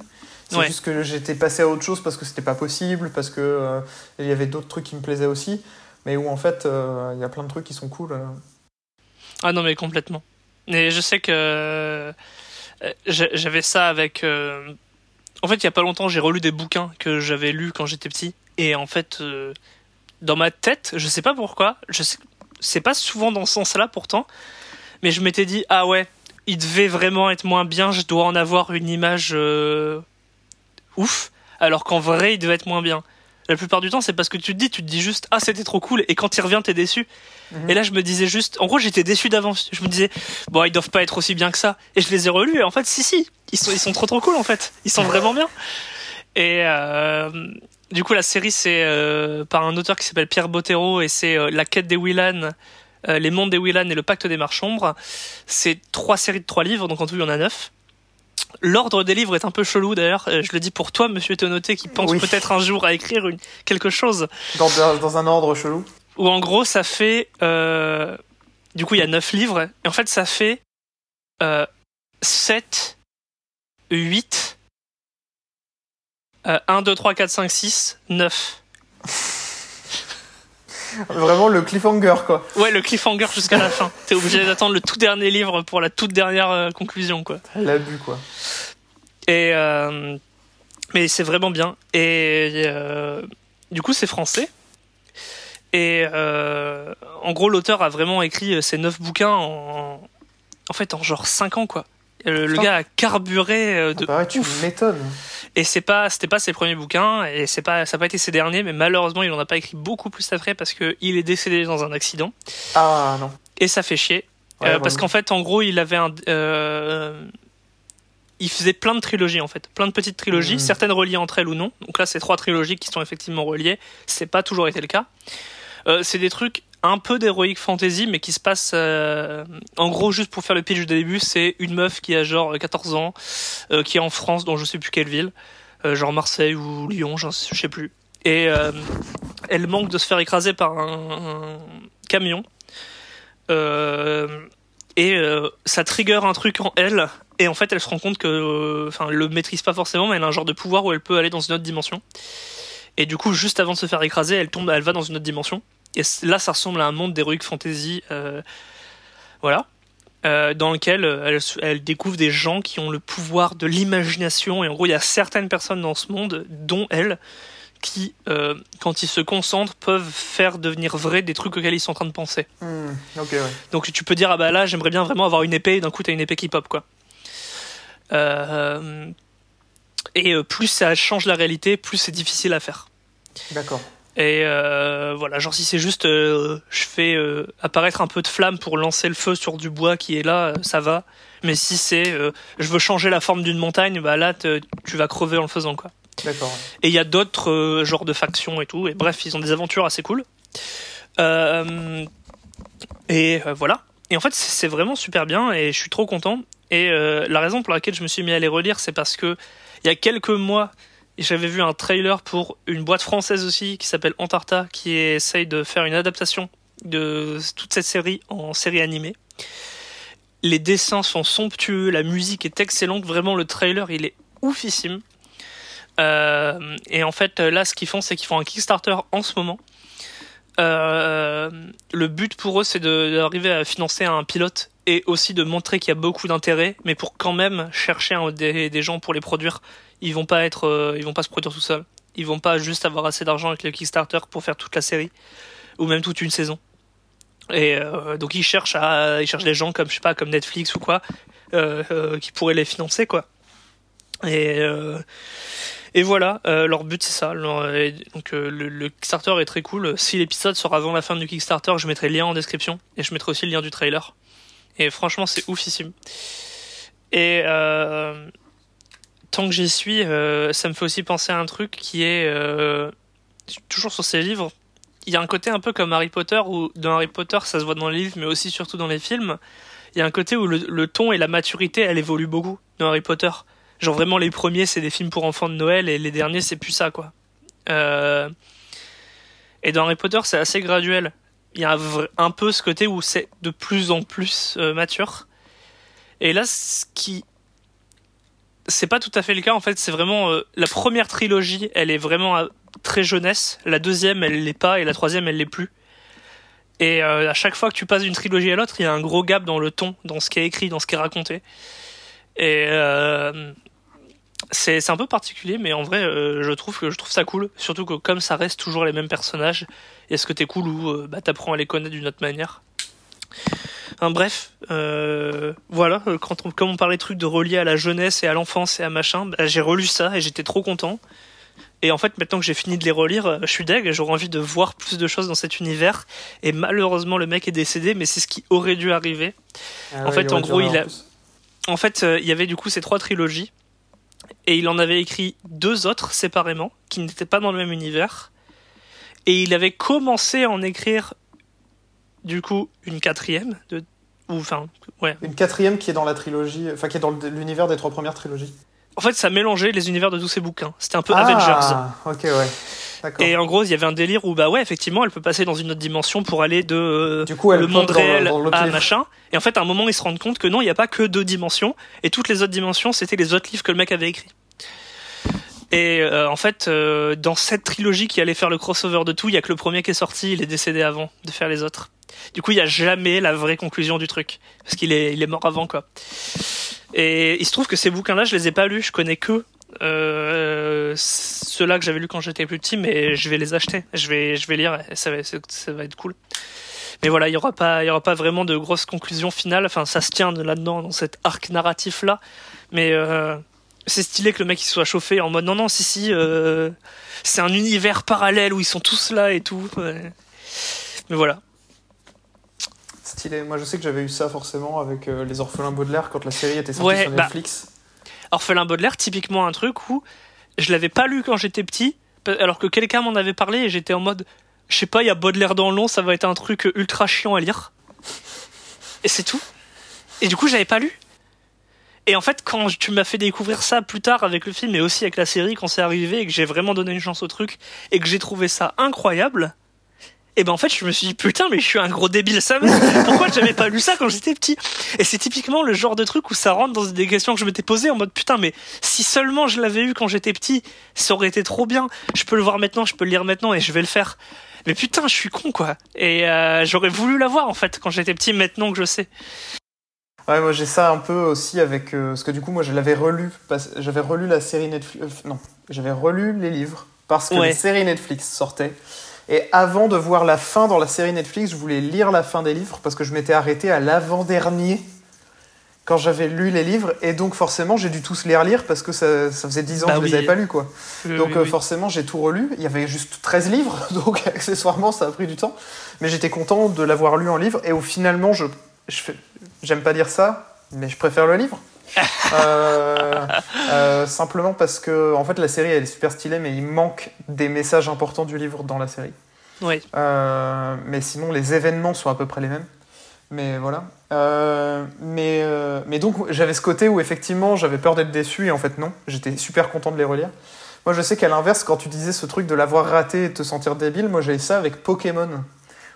C'est Ouais. juste que j'étais passé à autre chose parce que c'était pas possible, parce que euh, il y avait d'autres trucs qui me plaisaient aussi, mais où en fait euh, il y a plein de trucs qui sont cool. euh. Ah non, mais complètement. Et je sais que euh, j'avais ça avec. euh, En fait, il y a pas longtemps, j'ai relu des bouquins que j'avais lus quand j'étais petit. Et en fait, euh, dans ma tête, je sais pas pourquoi, je sais, c'est pas souvent dans ce sens-là pourtant, mais je m'étais dit ah ouais, il devait vraiment être moins bien. Je dois en avoir une image euh, ouf, alors qu'en vrai, il devait être moins bien. La plupart du temps, c'est parce que tu te dis, tu te dis juste ah c'était trop cool, et quand il revient, t'es déçu. Mhm. Et là, je me disais juste, en gros, j'étais déçu d'avance. Je me disais, bon, ils doivent pas être aussi bien que ça. Et je les ai relus, et en fait, si, si, ils sont, ils sont trop, trop cool, en fait. Ils sont vraiment bien. Et euh, du coup, la série, c'est euh, par un auteur qui s'appelle Pierre Bottero, et c'est euh, La quête des Willan, Les mondes des Willan et Le pacte des marchombres. C'est trois séries de trois livres, donc en tout, il y en a neuf. L'ordre des livres est un peu chelou d'ailleurs. Euh, Je le dis pour toi, Monsieur Tonoté, qui pense Oui. peut-être un jour à écrire une, quelque chose Dans, dans un ordre chelou. où en gros ça fait euh, du coup il y a 9 livres et en fait ça fait euh, 7 8 euh, 1 2 3 4 5 6 9 Vraiment le cliffhanger quoi. ouais le cliffhanger jusqu'à la fin t'es obligé d'attendre le tout dernier livre pour la toute dernière euh, conclusion quoi L'abus quoi. et euh, mais c'est vraiment bien et euh, du coup c'est français Et euh, en gros, l'auteur a vraiment écrit ces neuf bouquins en, en fait en genre 5 ans quoi. Le, gars a carburé de Ah bah ouais, tu m'étonnes. Et c'est pas, c'était pas ses premiers bouquins et c'est pas, ça n'a pas été ses derniers, mais malheureusement il en a pas écrit beaucoup plus après parce que il est décédé dans un accident Ah non. et ça fait chier. Ouais, Euh, vraiment. parce qu'en fait, en gros, il avait un, euh, il faisait plein de trilogies en fait, plein de petites trilogies, Mhm. certaines reliées entre elles ou non. Donc là, c'est trois trilogies qui sont effectivement reliées. C'est pas toujours été le cas. Euh, c'est des trucs un peu d'heroic fantasy, mais qui se passent. euh, en gros, juste pour faire le pitch du début, c'est une meuf qui a genre 14 ans, euh, qui est en France, dans je sais plus quelle ville, euh, genre Marseille ou Lyon, je sais plus. Et euh, elle manque de se faire écraser par un, un camion. Euh, et euh, ça trigger un truc en elle. Et en fait, elle se rend compte que, euh, enfin, le maîtrise pas forcément, mais elle a un genre de pouvoir où elle peut aller dans une autre dimension. Et du coup, juste avant de se faire écraser, elle tombe, elle va dans une autre dimension. Et là, ça ressemble à un monde d'heroic fantasy, euh, voilà, euh, dans lequel euh, elle, découvre des gens qui ont le pouvoir de l'imagination. Et en gros, il y a certaines personnes dans ce monde, dont elle, qui, euh, quand ils se concentrent, peuvent faire devenir vrai des trucs auxquels ils sont en train de penser. Hmm, ouais. Donc tu peux dire ah bah là j'aimerais bien vraiment avoir une épée et d'un coup t'as une épée qui pop quoi. Et plus ça change la réalité, plus c'est difficile à faire. D'accord. Et euh, voilà, genre si c'est juste euh, je fais euh, apparaître un peu de flamme pour lancer le feu sur du bois qui est là, ça va. Mais si c'est je veux changer la forme d'une montagne, bah là tu vas crever en le faisant quoi. D'accord. Et il y a d'autres genres de factions et tout. Et bref, ils ont des aventures assez cool. Et voilà. Et en fait, c'est vraiment super bien et je suis trop content. Et la raison pour laquelle je me suis mis à les relire, c'est parce que il y a quelques mois, j'avais vu un trailer pour une boîte française aussi qui s'appelle Antarta, qui essaye de faire une adaptation de toute cette série en série animée. Les dessins sont somptueux, la musique est excellente, vraiment le trailer il est oufissime. Euh, et en fait, là, ce qu'ils font, c'est qu'ils font un Kickstarter en ce moment. Euh, le but pour eux, c'est d'arriver à financer un pilote et aussi de montrer qu'il y a beaucoup d'intérêt, mais pour quand même chercher des gens pour les produire. Ils vont pas être, euh, ils vont pas se produire tout seuls. Ils vont pas juste avoir assez d'argent avec le Kickstarter pour faire toute la série ou même toute une saison. Et euh, donc ils cherchent ils cherchent des gens comme je sais pas, comme Netflix ou quoi, euh, qui pourraient les financer quoi. Et et voilà, leur but c'est ça. Donc le, Kickstarter est très cool. Si l'épisode sort avant la fin du Kickstarter, je mettrai le lien en description et je mettrai aussi le lien du trailer. Et franchement, c'est oufissime. Et tant que j'y suis, euh, ça me fait aussi penser à un truc qui est euh, toujours sur ces livres. Il y a un côté un peu comme Harry Potter où dans Harry Potter, ça se voit dans les livres, mais aussi surtout dans les films. Il y a un côté où le, ton et la maturité, elle évolue beaucoup dans Harry Potter. Genre vraiment les premiers c'est des films pour enfants de Noël et les derniers c'est plus ça quoi. Euh, Et dans Harry Potter c'est assez graduel. Il y a un, un peu ce côté où c'est de plus en plus mature. Et là ce qui c'est pas tout à fait le cas en fait c'est vraiment euh, la première trilogie elle est vraiment euh, très jeunesse la deuxième elle l'est pas et la troisième elle l'est plus et euh, à chaque fois que tu passes d'une trilogie à l'autre il y a un gros gap dans le ton dans ce qui est écrit dans ce qui est raconté et c'est un peu particulier, mais en vrai, je trouve que je trouve ça cool. Surtout que comme ça reste toujours les mêmes personnages, il y a ce côté cool euh, bah, t'apprends à les connaître d'une autre manière. Bref, euh, voilà. euh, Quand on, comme on parlait de trucs de relier à la jeunesse et à l'enfance et à machin, bah, j'ai relu ça et j'étais trop content. Et en fait, maintenant que j'ai fini de les relire, euh, je suis deg et j'aurais envie de voir plus de choses dans cet univers. Et malheureusement, le mec est décédé, mais c'est ce qui aurait dû arriver. Ah En ouais, fait, en gros, il a-. En fait, euh, il y avait du coup ces trois trilogies. Et il en avait écrit deux autres séparément, qui n'étaient pas dans le même univers. Et il avait commencé à en écrire, du coup, une quatrième. De... Ou, enfin, ouais. Une quatrième qui est dans la trilogie, enfin qui est dans l'univers des trois premières trilogies. En fait, ça mélangeait les univers de tous ces bouquins. C'était un peu Avengers. Ah, ok, ouais. Et en gros, il y avait un délire où, bah ouais, effectivement, elle peut passer dans une autre dimension pour aller de euh, Du coup, elle le monde réel dans à livre. machin. Et en fait, à un moment, ils se rendent compte que non, il n'y a pas que deux dimensions. Et toutes les autres dimensions, c'était les autres livres que le mec avait écrits. Et euh, en fait, euh, dans cette trilogie qui allait faire le crossover de tout, il y a que le premier qui est sorti, il est décédé avant de faire les autres. Du coup, il y a jamais la vraie conclusion du truc. Parce qu'il est, il est mort avant, quoi. Et il se trouve que ces bouquins-là, je les ai pas lus, je connais que euh, ceux-là que j'avais lus quand j'étais plus petit, mais je vais les acheter. Je vais, je vais lire. Ça, va, ça va être cool. Mais voilà, il y aura pas, aura pas vraiment de grosses conclusions finales. Enfin, ça se tient là-dedans dans cet arc narratif là. Mais euh, c'est stylé que le mec il soit chauffé en mode non non si si euh, c'est un univers parallèle où ils sont tous là et tout. Mais voilà. Stylé. Moi je sais que j'avais eu ça forcément avec euh, les orphelins Baudelaire quand la série était sortie Ouais, sur bah, Netflix. Orphelin Baudelaire, typiquement un truc où je l'avais pas lu quand j'étais petit, alors que quelqu'un m'en avait parlé et j'étais en mode, je sais pas, il y a Baudelaire dans le long, ça va être un truc ultra chiant à lire. Et c'est tout. Et du coup, j'avais pas lu. Et en fait, quand tu m'as fait découvrir ça plus tard avec le film et aussi avec la série, quand c'est arrivé et que j'ai vraiment donné une chance au truc et que j'ai trouvé ça incroyable, et ben en fait, je me suis dit putain, mais je suis un gros débile, ça Pourquoi j'avais pas lu ça quand j'étais petit? Et c'est typiquement le genre de truc où ça rentre dans des questions que je m'étais posées en mode putain, mais si seulement je l'avais eu quand j'étais petit, ça aurait été trop bien. Je peux le voir maintenant, je peux le lire maintenant et je vais le faire. Mais putain, je suis con quoi. Et euh, j'aurais voulu l'avoir en fait quand j'étais petit, maintenant que je sais. Ouais, moi j'ai ça un peu aussi avec. euh, parce que du coup, moi je l'avais relu. J'avais relu la série Netflix. euh, non, j'avais relu les livres parce que Ouais. les séries Netflix sortaient. Et avant de voir la fin dans la série Netflix, je voulais lire la fin des livres parce que je m'étais arrêté à l'avant-dernier quand j'avais lu les livres. Et donc forcément, j'ai dû tous les relire parce que ça, ça faisait 10 ans Bah que je oui. les avais pas lus. Quoi. Euh, Donc oui, euh, oui. forcément, j'ai tout relu. Il y avait juste 13 livres, donc accessoirement, ça a pris du temps. Mais j'étais content de l'avoir lu en livre. Et au finalement, je, je j'aime pas dire ça, mais je préfère le livre. Euh, euh, simplement parce que en fait la série elle est super stylée mais il manque des messages importants du livre dans la série. Euh, mais sinon les événements sont à peu près les mêmes. Mais voilà. Mais, mais donc j'avais ce côté où effectivement j'avais peur d'être déçu et en fait non, j'étais super content de les relire. Moi je sais qu'à l'inverse quand tu disais ce truc de l'avoir raté et de te sentir débile, moi j'avais ça avec Pokémon.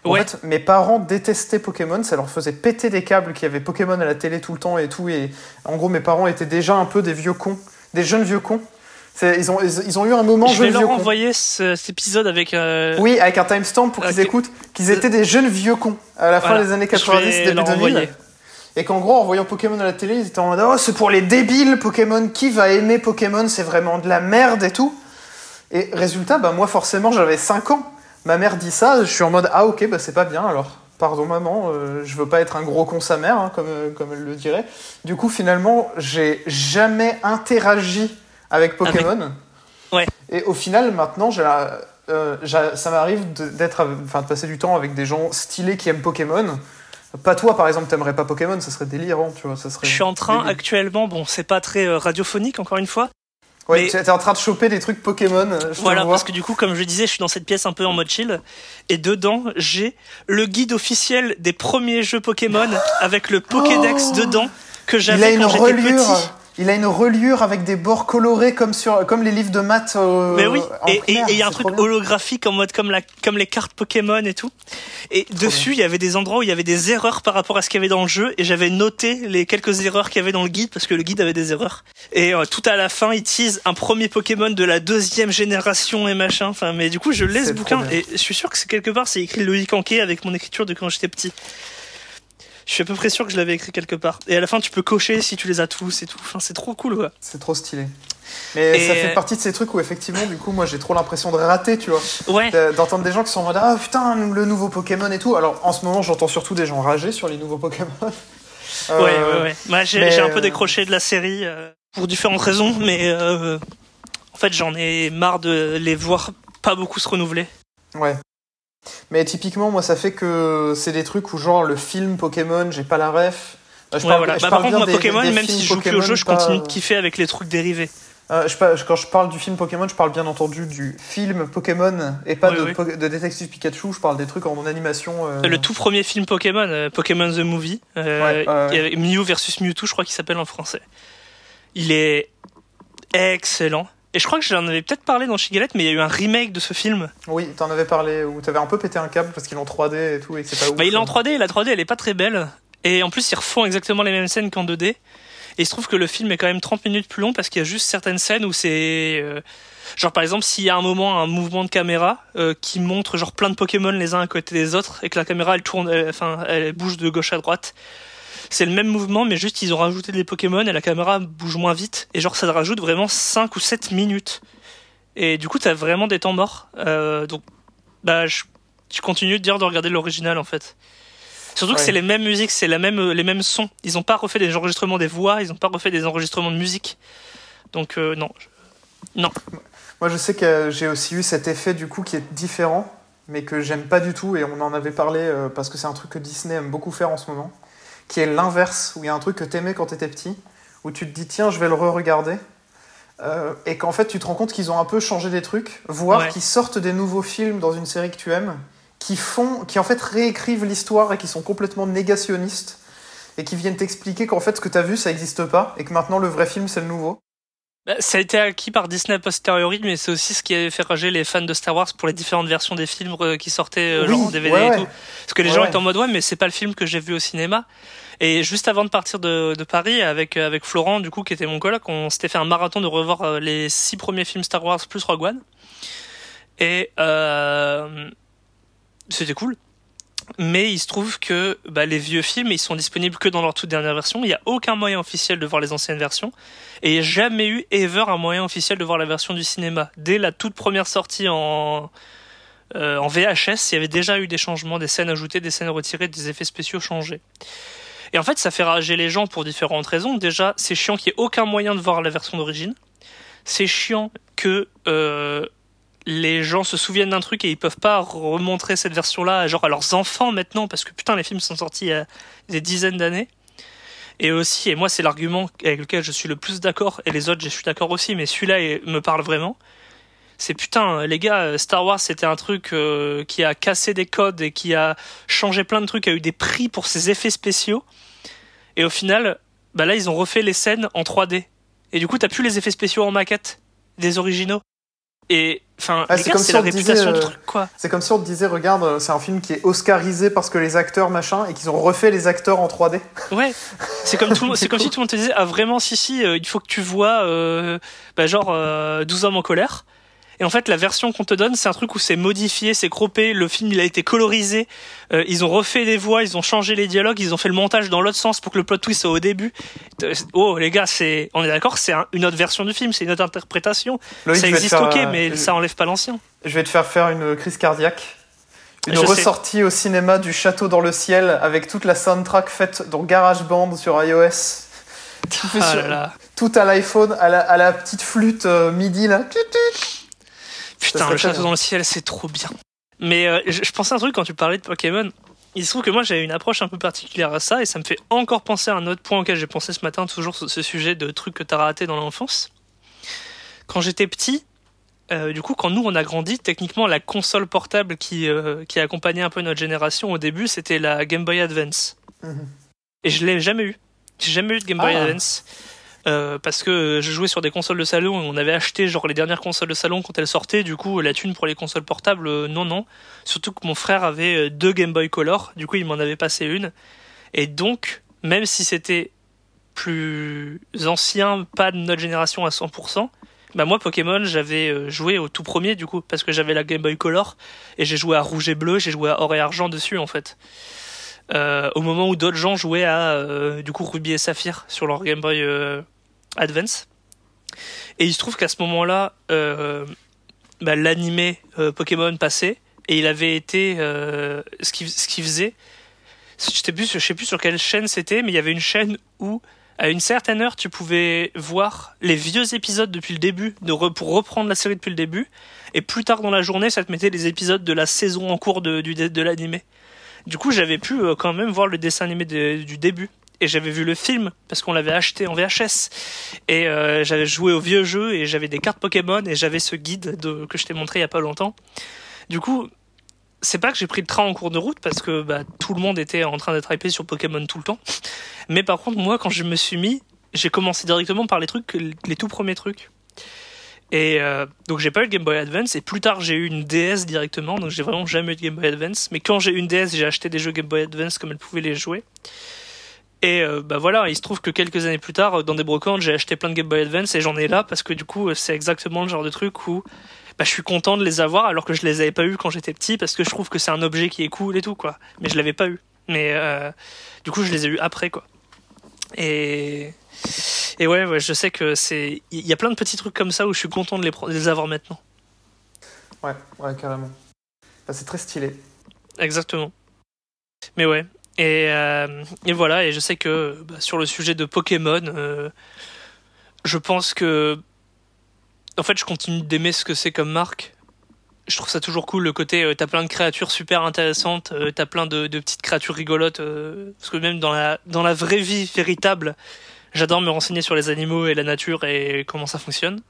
En fait, mes parents détestaient Pokémon, ça leur faisait péter des câbles qu'il y avait Pokémon à la télé tout le temps et tout. Et en gros, mes parents étaient déjà un peu des vieux cons, des jeunes vieux cons. Ils ont, ils, ils ont eu un moment Je vais leur cons. envoyer ce- cet épisode avec. euh, Oui, avec un timestamp pour qu'ils écoutent qu'ils étaient des jeunes vieux cons à la fin des années Je 90, vais début leur 2000. envoyer. Et qu'en gros, en voyant Pokémon à la télé, ils étaient en mode Oh, c'est pour les débiles Pokémon, qui va aimer Pokémon C'est vraiment de la merde et tout. Et résultat, bah, moi forcément, j'avais 5 ans. Ma mère dit ça, je suis en mode Ah, ok, bah c'est pas bien alors. Pardon maman, euh, je veux pas être un gros con sa mère, hein, comme, euh, comme elle le dirait. Du coup, finalement, j'ai jamais interagi avec Pokémon. Ouais. Et au final, maintenant, j'ai euh, ça m'arrive de- d'être, enfin, de passer du temps avec des gens stylés qui aiment Pokémon. Pas toi, par exemple, t'aimerais pas Pokémon, ça serait délirant, tu vois. Ça serait Je suis en train actuellement, bon, c'est pas très radiophonique encore une fois. Ouais, mais- tu- t'es en train de choper des trucs Pokémon. euh, Je Voilà, parce que du coup, comme je disais, je suis dans cette pièce un peu en mode chill. Et dedans, j'ai le guide officiel des premiers jeux Pokémon avec le Pokédex Oh dedans que j'avais quand j'étais petit. Il a une reliure avec des bords colorés comme sur, comme les livres de maths. euh, Mais oui, en et il y a un truc holographique en mode comme, la, comme les cartes Pokémon et tout. Et dessus, il y avait des endroits où il y avait des erreurs par rapport à ce qu'il y avait dans le jeu. Et j'avais noté les quelques erreurs qu'il y avait dans le guide parce que le guide avait des erreurs. Et euh, tout à la fin, il tease un premier Pokémon de la deuxième génération et machin. Enfin, mais du coup, je laisse ce bouquin et je suis sûr que c'est quelque part, c'est écrit Loïc Anquet avec mon écriture de quand j'étais petit. Je suis à peu près sûr que je l'avais écrit quelque part. Et à la fin, tu peux cocher si tu les as tous et tout. Enfin, c'est trop cool, quoi. C'est trop stylé. Mais Et- ça fait partie de ces trucs où effectivement, du coup, moi j'ai trop l'impression de rater, tu vois. Ouais. Euh, D'entendre des gens qui sont en mode Ah putain, le nouveau Pokémon et tout. Alors en ce moment, j'entends surtout des gens rager sur les nouveaux Pokémon. Euh, Ouais, ouais, ouais. Moi, j'ai mais, un peu euh, décroché de la série euh, pour différentes raisons, mais euh, en fait, j'en ai marre de les voir pas beaucoup se renouveler. Ouais. Mais typiquement, moi, ça fait que c'est des trucs où, genre, le film Pokémon, j'ai pas la ref. Euh, Je Ouais, parle, voilà. je Bah, parle par contre, moi, Pokémon, des même si je joue plus au jeu, je pas- continue de kiffer avec les trucs dérivés. Euh, je quand je parle du film Pokémon, je parle bien entendu du film Pokémon et pas Oui, de, oui. Po- de Détective Pikachu. Je parle des trucs en animation. euh, Le tout premier film Pokémon, euh, Pokémon The Movie, Ouais, ouais, ouais. il y avait Mew versus Mewtwo, je crois qu'il s'appelle en français. Il est excellent. Et je crois que j'en avais peut-être parlé dans Chigalette, mais il y a eu un remake de ce film. Oui, t'en avais parlé où t'avais un peu pété un câble parce qu'ils l'ont 3D et tout et c'est pas ouf. Bah, il est en 3D et la 3D elle est pas très belle. Et en plus, ils refont exactement les mêmes scènes qu'en 2D. Et il se trouve que le film est quand même 30 minutes plus long parce qu'il y a juste certaines scènes où c'est. euh, genre par exemple, s'il y a un moment, un mouvement de caméra euh, qui montre genre plein de Pokémon les uns à côté des autres et que la caméra elle tourne, elle- enfin elle bouge de gauche à droite. C'est le même mouvement, mais juste ils ont rajouté des Pokémon et la caméra bouge moins vite. Et genre ça rajoute vraiment 5 ou 7 minutes. Et du coup, t'as vraiment des temps morts. Euh, donc, bah, je, je continue de dire de regarder l'original en fait. Surtout que c'est les mêmes musiques, c'est la même, les mêmes sons. Ils ont pas refait des enregistrements des voix, ils ont pas refait des enregistrements de musique. Donc, euh, non. Moi, je sais que j'ai aussi eu cet effet du coup qui est différent, mais que j'aime pas du tout, et on en avait parlé euh, parce que c'est un truc que Disney aime beaucoup faire en ce moment, qui est l'inverse, où il y a un truc que t'aimais quand t'étais petit, où tu te dis tiens, je vais le re-regarder, euh, et qu'en fait tu te rends compte qu'ils ont un peu changé des trucs, voire Ouais. qu'ils sortent des nouveaux films dans une série que tu aimes, qui font, qui en fait réécrivent l'histoire et qui sont complètement négationnistes, et qui viennent t'expliquer qu'en fait ce que t'as vu ça existe pas, et que maintenant le vrai film c'est le nouveau. Bah, ça a été acquis par Disney a posteriori, mais c'est aussi ce qui a fait rager les fans de Star Wars pour les différentes versions des films euh, qui sortaient euh, Oui, genre en DVD ouais, et ouais. tout. Parce que les Ouais, gens étaient en mode ouais, mais c'est pas le film que j'ai vu au cinéma. Et juste avant de partir de, de Paris avec euh, avec Florent, du coup, qui était mon coloc, on s'était fait un marathon de revoir les six premiers films Star Wars plus Rogue One. Et euh, c'était cool. Mais il se trouve que bah, les vieux films, ils sont disponibles que dans leur toute dernière version. Il n'y a aucun moyen officiel de voir les anciennes versions. Et il n'y a jamais eu, ever, un moyen officiel de voir la version du cinéma. Dès la toute première sortie en, euh, en VHS, il y avait déjà eu des changements, des scènes ajoutées, des scènes retirées, des effets spéciaux changés. Et en fait, ça fait rager les gens pour différentes raisons. Déjà, c'est chiant qu'il n'y ait aucun moyen de voir la version d'origine. C'est chiant que euh, les gens se souviennent d'un truc et ils peuvent pas remontrer cette version-là genre à leurs enfants maintenant parce que putain les films sont sortis il y a des dizaines d'années. Et aussi, et moi c'est l'argument avec lequel je suis le plus d'accord, et les autres je suis d'accord aussi, mais celui-là il me parle vraiment. C'est putain, les gars, Star Wars c'était un truc euh, qui a cassé des codes et qui a changé plein de trucs, a eu des prix pour ses effets spéciaux. Et au final, bah là ils ont refait les scènes en 3D. Et du coup t'as plus les effets spéciaux en maquette des originaux. Et enfin, Ah, c'est comme si la on disait, du euh, truc quoi. C'est comme si on te disait, regarde, euh, c'est un film qui est oscarisé parce que les acteurs machin et qu'ils ont refait les acteurs en 3D. Ouais, c'est comme tout le monde, c'est comme si tout le monde te disait ah vraiment si si euh, il faut que tu vois euh, bah, genre euh, 12 hommes en colère. Et en fait la version qu'on te donne c'est un truc où c'est modifié, c'est croppé, le film il a été colorisé, euh, ils ont refait les voix, ils ont changé les dialogues, ils ont fait le montage dans l'autre sens pour que le plot twist soit au début. Euh, Oh les gars, c'est on est d'accord, c'est un- une autre version du film, c'est une autre interprétation. Loïc, ça existe faire, ok, euh, mais je- ça enlève pas l'ancien. Je vais te faire faire une crise cardiaque. Une Je sais. ressortie au cinéma du Château dans le ciel avec toute la soundtrack faite dans GarageBand sur iOS. Tout, Ah sur- là là. tout à l'iPhone, à la, à la petite flûte euh, MIDI là. Putain, le château dans le ciel, c'est trop bien. Mais euh, je, je pensais à un truc quand tu parlais de Pokémon. Il se trouve que moi j'avais une approche un peu particulière à ça et ça me fait encore penser à un autre point auquel j'ai pensé ce matin, toujours sur ce sujet de trucs que t'as raté dans l'enfance. Quand j'étais petit, euh, du coup, quand nous on a grandi, techniquement la console portable qui, euh, qui accompagnait un peu notre génération au début, c'était la Game Boy Advance. Mhm. Et je l'ai jamais eu. J'ai jamais eu de Game Boy Ah. Advance. Euh, parce que je jouais sur des consoles de salon et on avait acheté genre les dernières consoles de salon quand elles sortaient. Du coup, la thune pour les consoles portables, euh, non, non. Surtout que mon frère avait euh, deux Game Boy Color. Du coup, il m'en avait passé une. Et donc, même si c'était plus ancien, pas de notre génération à 100%, bah moi Pokémon j'avais joué au tout premier du coup parce que j'avais la Game Boy Color et j'ai joué à rouge et bleu, j'ai joué à or et argent dessus en fait. Au moment où d'autres gens jouaient à euh, du coup Ruby et Saphir sur leur Game Boy Advance. Et il se trouve qu'à ce moment-là, euh, bah, l'animé euh, Pokémon passait et il avait été euh, ce qu'il qu'il faisait. Je je sais plus sur quelle chaîne c'était, mais il y avait une chaîne où à une certaine heure, tu pouvais voir les vieux épisodes depuis le début, pour reprendre la série depuis le début. Et plus tard dans la journée, ça te mettait les épisodes de la saison en cours de, du, de l'animé. Du coup, j'avais pu euh, quand même voir le dessin animé du début. J'avais vu le film, parce qu'on l'avait acheté en VHS. Et euh, j'avais joué au vieux jeu, et j'avais des cartes Pokémon, et j'avais ce guide de, que je t'ai montré il y a pas longtemps. Du coup, c'est pas que j'ai pris le train en cours de route, parce que bah, tout le monde était en train d'être hypé sur Pokémon tout le temps. Mais par contre, moi, quand je me suis mis, j'ai commencé directement par les trucs, les tout premiers trucs. Et euh, donc j'ai pas eu de Game Boy Advance et plus tard j'ai eu une DS directement donc j'ai vraiment jamais eu de Game Boy Advance mais quand j'ai eu une DS j'ai acheté des jeux Game Boy Advance comme elle pouvait les jouer et euh, bah voilà il se trouve que quelques années plus tard dans des brocantes j'ai acheté plein de Game Boy Advance et j'en ai là parce que du coup c'est exactement le genre de truc où bah, je suis content de les avoir alors que je les avais pas eu quand j'étais petit parce que je trouve que c'est un objet qui est cool et tout quoi mais je l'avais pas eu mais euh, du coup je les ai eu après quoi Et, et ouais, ouais, je sais que c'est. Il y a plein de petits trucs comme ça où je suis content de les, pre- de les avoir maintenant. Ouais, ouais, carrément. Bah, c'est très stylé. Exactement. Mais ouais. Et, euh, et voilà, et je sais que bah, sur le sujet de Pokémon, euh, je pense que. En fait, je continue d'aimer ce que c'est comme marque. Je trouve ça toujours cool, le côté, euh, t'as plein de créatures super intéressantes, t'as plein de, de petites créatures rigolotes, parce que même dans la, dans la vraie vie véritable, j'adore me renseigner sur les animaux et la nature et comment ça fonctionne.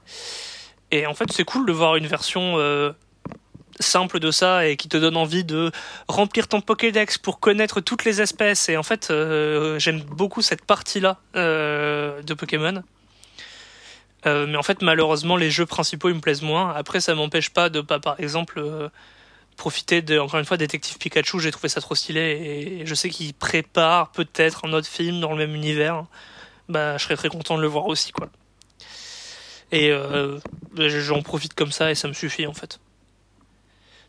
Et en fait, c'est cool de voir une version simple de ça et qui te donne envie de remplir ton Pokédex pour connaître toutes les espèces. Et en fait, euh, j'aime beaucoup cette partie-là euh, de Pokémon. Euh, mais en fait, malheureusement, les jeux principaux ils me plaisent moins. Après, ça m'empêche pas de pas, par exemple, profiter de, encore une fois, Détective Pikachu. J'ai trouvé ça trop stylé et je sais qu'il prépare peut-être un autre film dans le même univers. Bah, je serais très content de le voir aussi, quoi. Et j'en profite comme ça et ça me suffit en fait.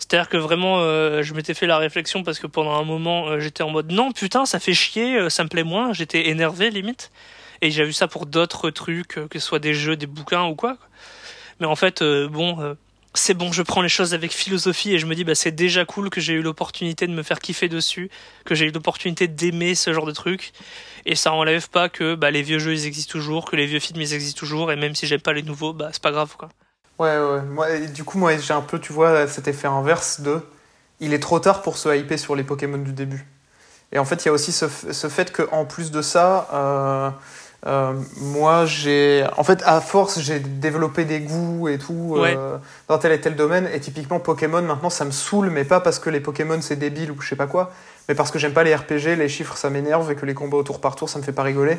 C'est-à-dire que vraiment, euh, je m'étais fait la réflexion parce que pendant un moment, euh, j'étais en mode non, putain, ça fait chier, euh, ça me plaît moins. J'étais énervé limite. Et j'ai vu ça pour d'autres trucs, euh, que ce soit des jeux, des bouquins ou quoi. Mais en fait, bon, c'est bon, je prends les choses avec philosophie et je me dis, bah, c'est déjà cool que j'ai eu l'opportunité de me faire kiffer dessus, que j'ai eu l'opportunité d'aimer ce genre de trucs. Et ça enlève pas que bah, les vieux jeux ils existent toujours, que les vieux films ils existent toujours, et même si j'aime pas les nouveaux, bah, c'est pas grave quoi. Ouais, ouais. Moi, et du coup, moi, j'ai un peu, tu vois, cet effet inverse de. Il est trop tard pour se hyper sur les Pokémon du début. Et en fait, il y a aussi ce, ce fait qu'en plus de ça, euh, euh, moi, j'ai. En fait, à force, j'ai développé des goûts et tout Ouais. euh, dans tel et tel domaine. Et typiquement, Pokémon, maintenant, ça me saoule, mais pas parce que les Pokémon c'est débile ou je sais pas quoi, mais parce que j'aime pas les RPG, les chiffres ça m'énerve et que les combats au tour par tour ça me fait pas rigoler.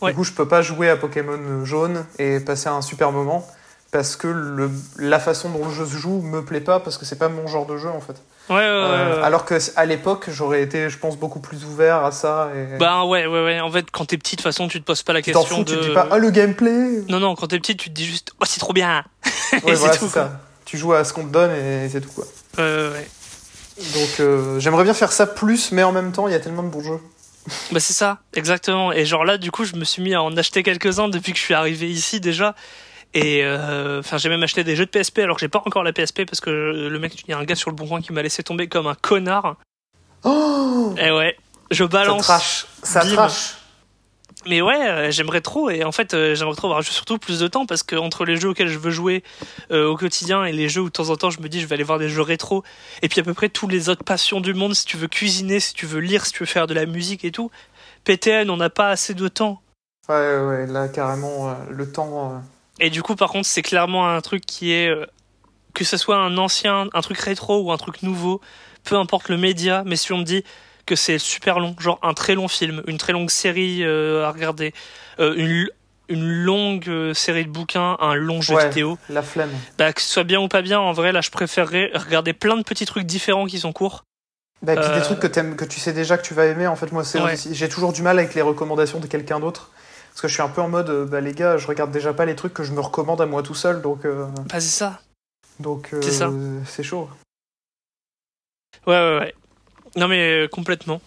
Ouais. Du coup, je peux pas jouer à Pokémon jaune et passer un super moment parce que le, la façon dont le jeu se joue me plaît pas parce que c'est pas mon genre de jeu en fait. Ouais, ouais, ouais, Euh, ouais. alors que à l'époque, j'aurais été, je pense, beaucoup plus ouvert à ça. Et... Bah ouais, ouais, ouais. En fait, quand t'es petit, de toute façon, tu te poses pas la tu question fous, de. tu te dis pas ah le gameplay. Non, non, quand t'es petit, tu te dis juste, oh, c'est trop bien. Ouais, c'est voilà, tout, ça. Tu joues à ce qu'on te donne et c'est tout quoi. Ouais, ouais. Donc euh, j'aimerais bien faire ça plus, mais en même temps, il y a tellement de bons jeux. Bah c'est ça, exactement. Et genre là, du coup, je me suis mis à en acheter quelques-uns depuis que je suis arrivé ici déjà. Et euh, enfin, j'ai même acheté des jeux de PSP alors que j'ai pas encore la PSP parce que le mec, il y a un gars sur le bon coin qui m'a laissé tomber comme un connard. Oh Et ouais, je ça balance. trash, ça trash. Mais ouais, euh, j'aimerais trop. Et en fait, euh, j'aimerais trop avoir surtout plus de temps parce que entre les jeux auxquels je veux jouer au quotidien et les jeux où de temps en temps je me dis je vais aller voir des jeux rétro. Et puis à peu près tous les autres passions du monde, si tu veux cuisiner, si tu veux lire, si tu veux faire de la musique et tout. PTN, on n'a pas assez de temps. Ouais, ouais, là carrément, le temps. Et du coup, par contre, c'est clairement un truc qui est euh, que ce soit un ancien, un truc rétro ou un truc nouveau, peu importe le média. Mais si on me dit que c'est super long, genre un très long film, une très longue série euh, à regarder, euh, une une longue série de bouquins, un long jeu Ouais. vidéo, La flemme. bah que ce soit bien ou pas bien, en vrai, là, je préférerais regarder plein de petits trucs différents qui sont courts. Bah, et puis Euh, des trucs que, tu sais déjà que tu vas aimer. En fait, moi, Ouais. j'ai toujours du mal avec les recommandations de quelqu'un d'autre. Parce que je suis un peu en mode, euh, bah les gars, je regarde déjà pas les trucs que je me recommande à moi tout seul, donc euh, Bah c'est ça. donc euh, C'est ça. c'est chaud. Ouais, ouais, ouais. Non mais euh, complètement.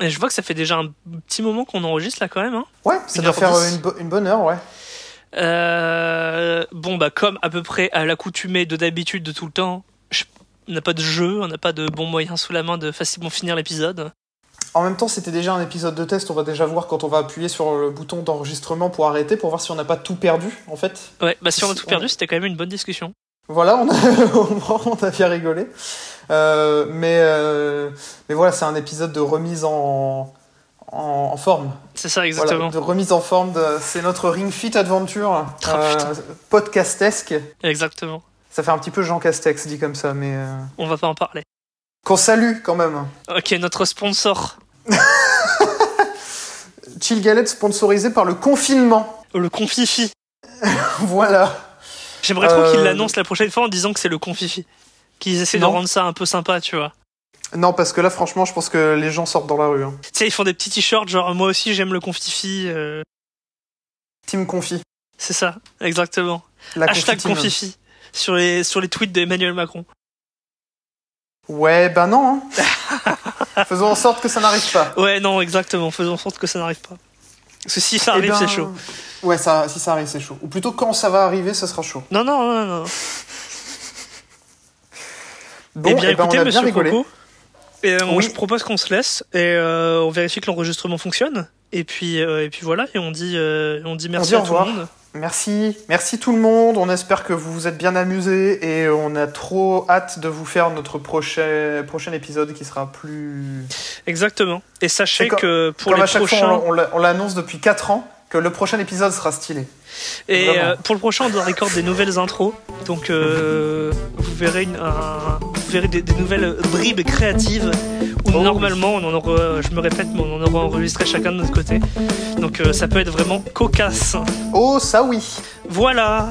Et je vois que ça fait déjà un petit moment qu'on enregistre là quand même. Hein. Ouais, ça Une doit faire euh, une, bo- une bonne heure, ouais. Euh, bon, bah, comme à peu près à l'accoutumée de d'habitude de tout le temps, on n'a pas de jeu, on n'a pas de bons moyens sous la main de facilement finir l'épisode. En même temps, c'était déjà un épisode de test. On va déjà voir quand on va appuyer sur le bouton d'enregistrement pour arrêter, pour voir si on n'a pas tout perdu, en fait. Ouais, bah, si on a tout perdu, c'était quand même une bonne discussion. Voilà, on a, on a bien rigolé. Euh, mais, euh, mais voilà, c'est un épisode de remise en, en, en forme. C'est ça, Voilà, exactement. de remise en forme. de- C'est notre Ring Fit Adventure, Oh, putain. podcastesque. Exactement. Ça fait un petit peu Jean Castex dit comme ça, mais euh, On va pas en parler. qu'on salue quand même. Ok, notre sponsor, Chill Galette sponsorisé par le confinement. le Confifi. voilà. J'aimerais trop Euh, qu'ils l'annoncent la prochaine fois en disant que c'est le Confifi. Qu'ils essaient de rendre ça un peu sympa, tu vois. Non, parce que là, franchement, je pense que les gens sortent dans la rue. hein. Tu sais, ils font des petits t-shirts genre moi aussi j'aime le Confifi. euh, Team Confi. c'est ça, exactement. La Hashtag. Confifi. Sur les, sur les tweets d'Emmanuel Macron. Ouais, ben non. hein. Faisons en sorte que ça n'arrive pas. Ouais, non, exactement. Faisons en sorte que ça n'arrive pas. Parce que si ça Eh arrive, ben, c'est chaud. Ouais, ça, si ça arrive, c'est chaud. Ou plutôt, quand ça va arriver, ce sera chaud. Non, non, non, non. Bon, eh bien, eh ben, écoutez, on a bien monsieur rigolé. Coco, et, euh, Oui. je propose qu'on se laisse et euh, on vérifie que l'enregistrement fonctionne. Et puis, euh, et puis voilà, et on dit, euh, on dit merci dit à tout le monde. Merci, merci tout le monde. On espère que vous vous êtes bien amusés et on a trop hâte de vous faire notre prochain, prochain épisode qui sera plus. Exactement. Et sachez que pour Comme les à chaque prochains, fois, on, on l'a- on l'annonce depuis 4 ans que le prochain épisode sera stylé. et euh, pour le prochain, on doit record des nouvelles intros. Donc, euh, vous verrez, une, un- vous verrez des, des nouvelles bribes créatives où Oh, normalement, on en aura, je me répète, mais on en aura enregistré chacun de notre côté. Donc, euh, ça peut être vraiment cocasse. Oh, ça oui! Voilà.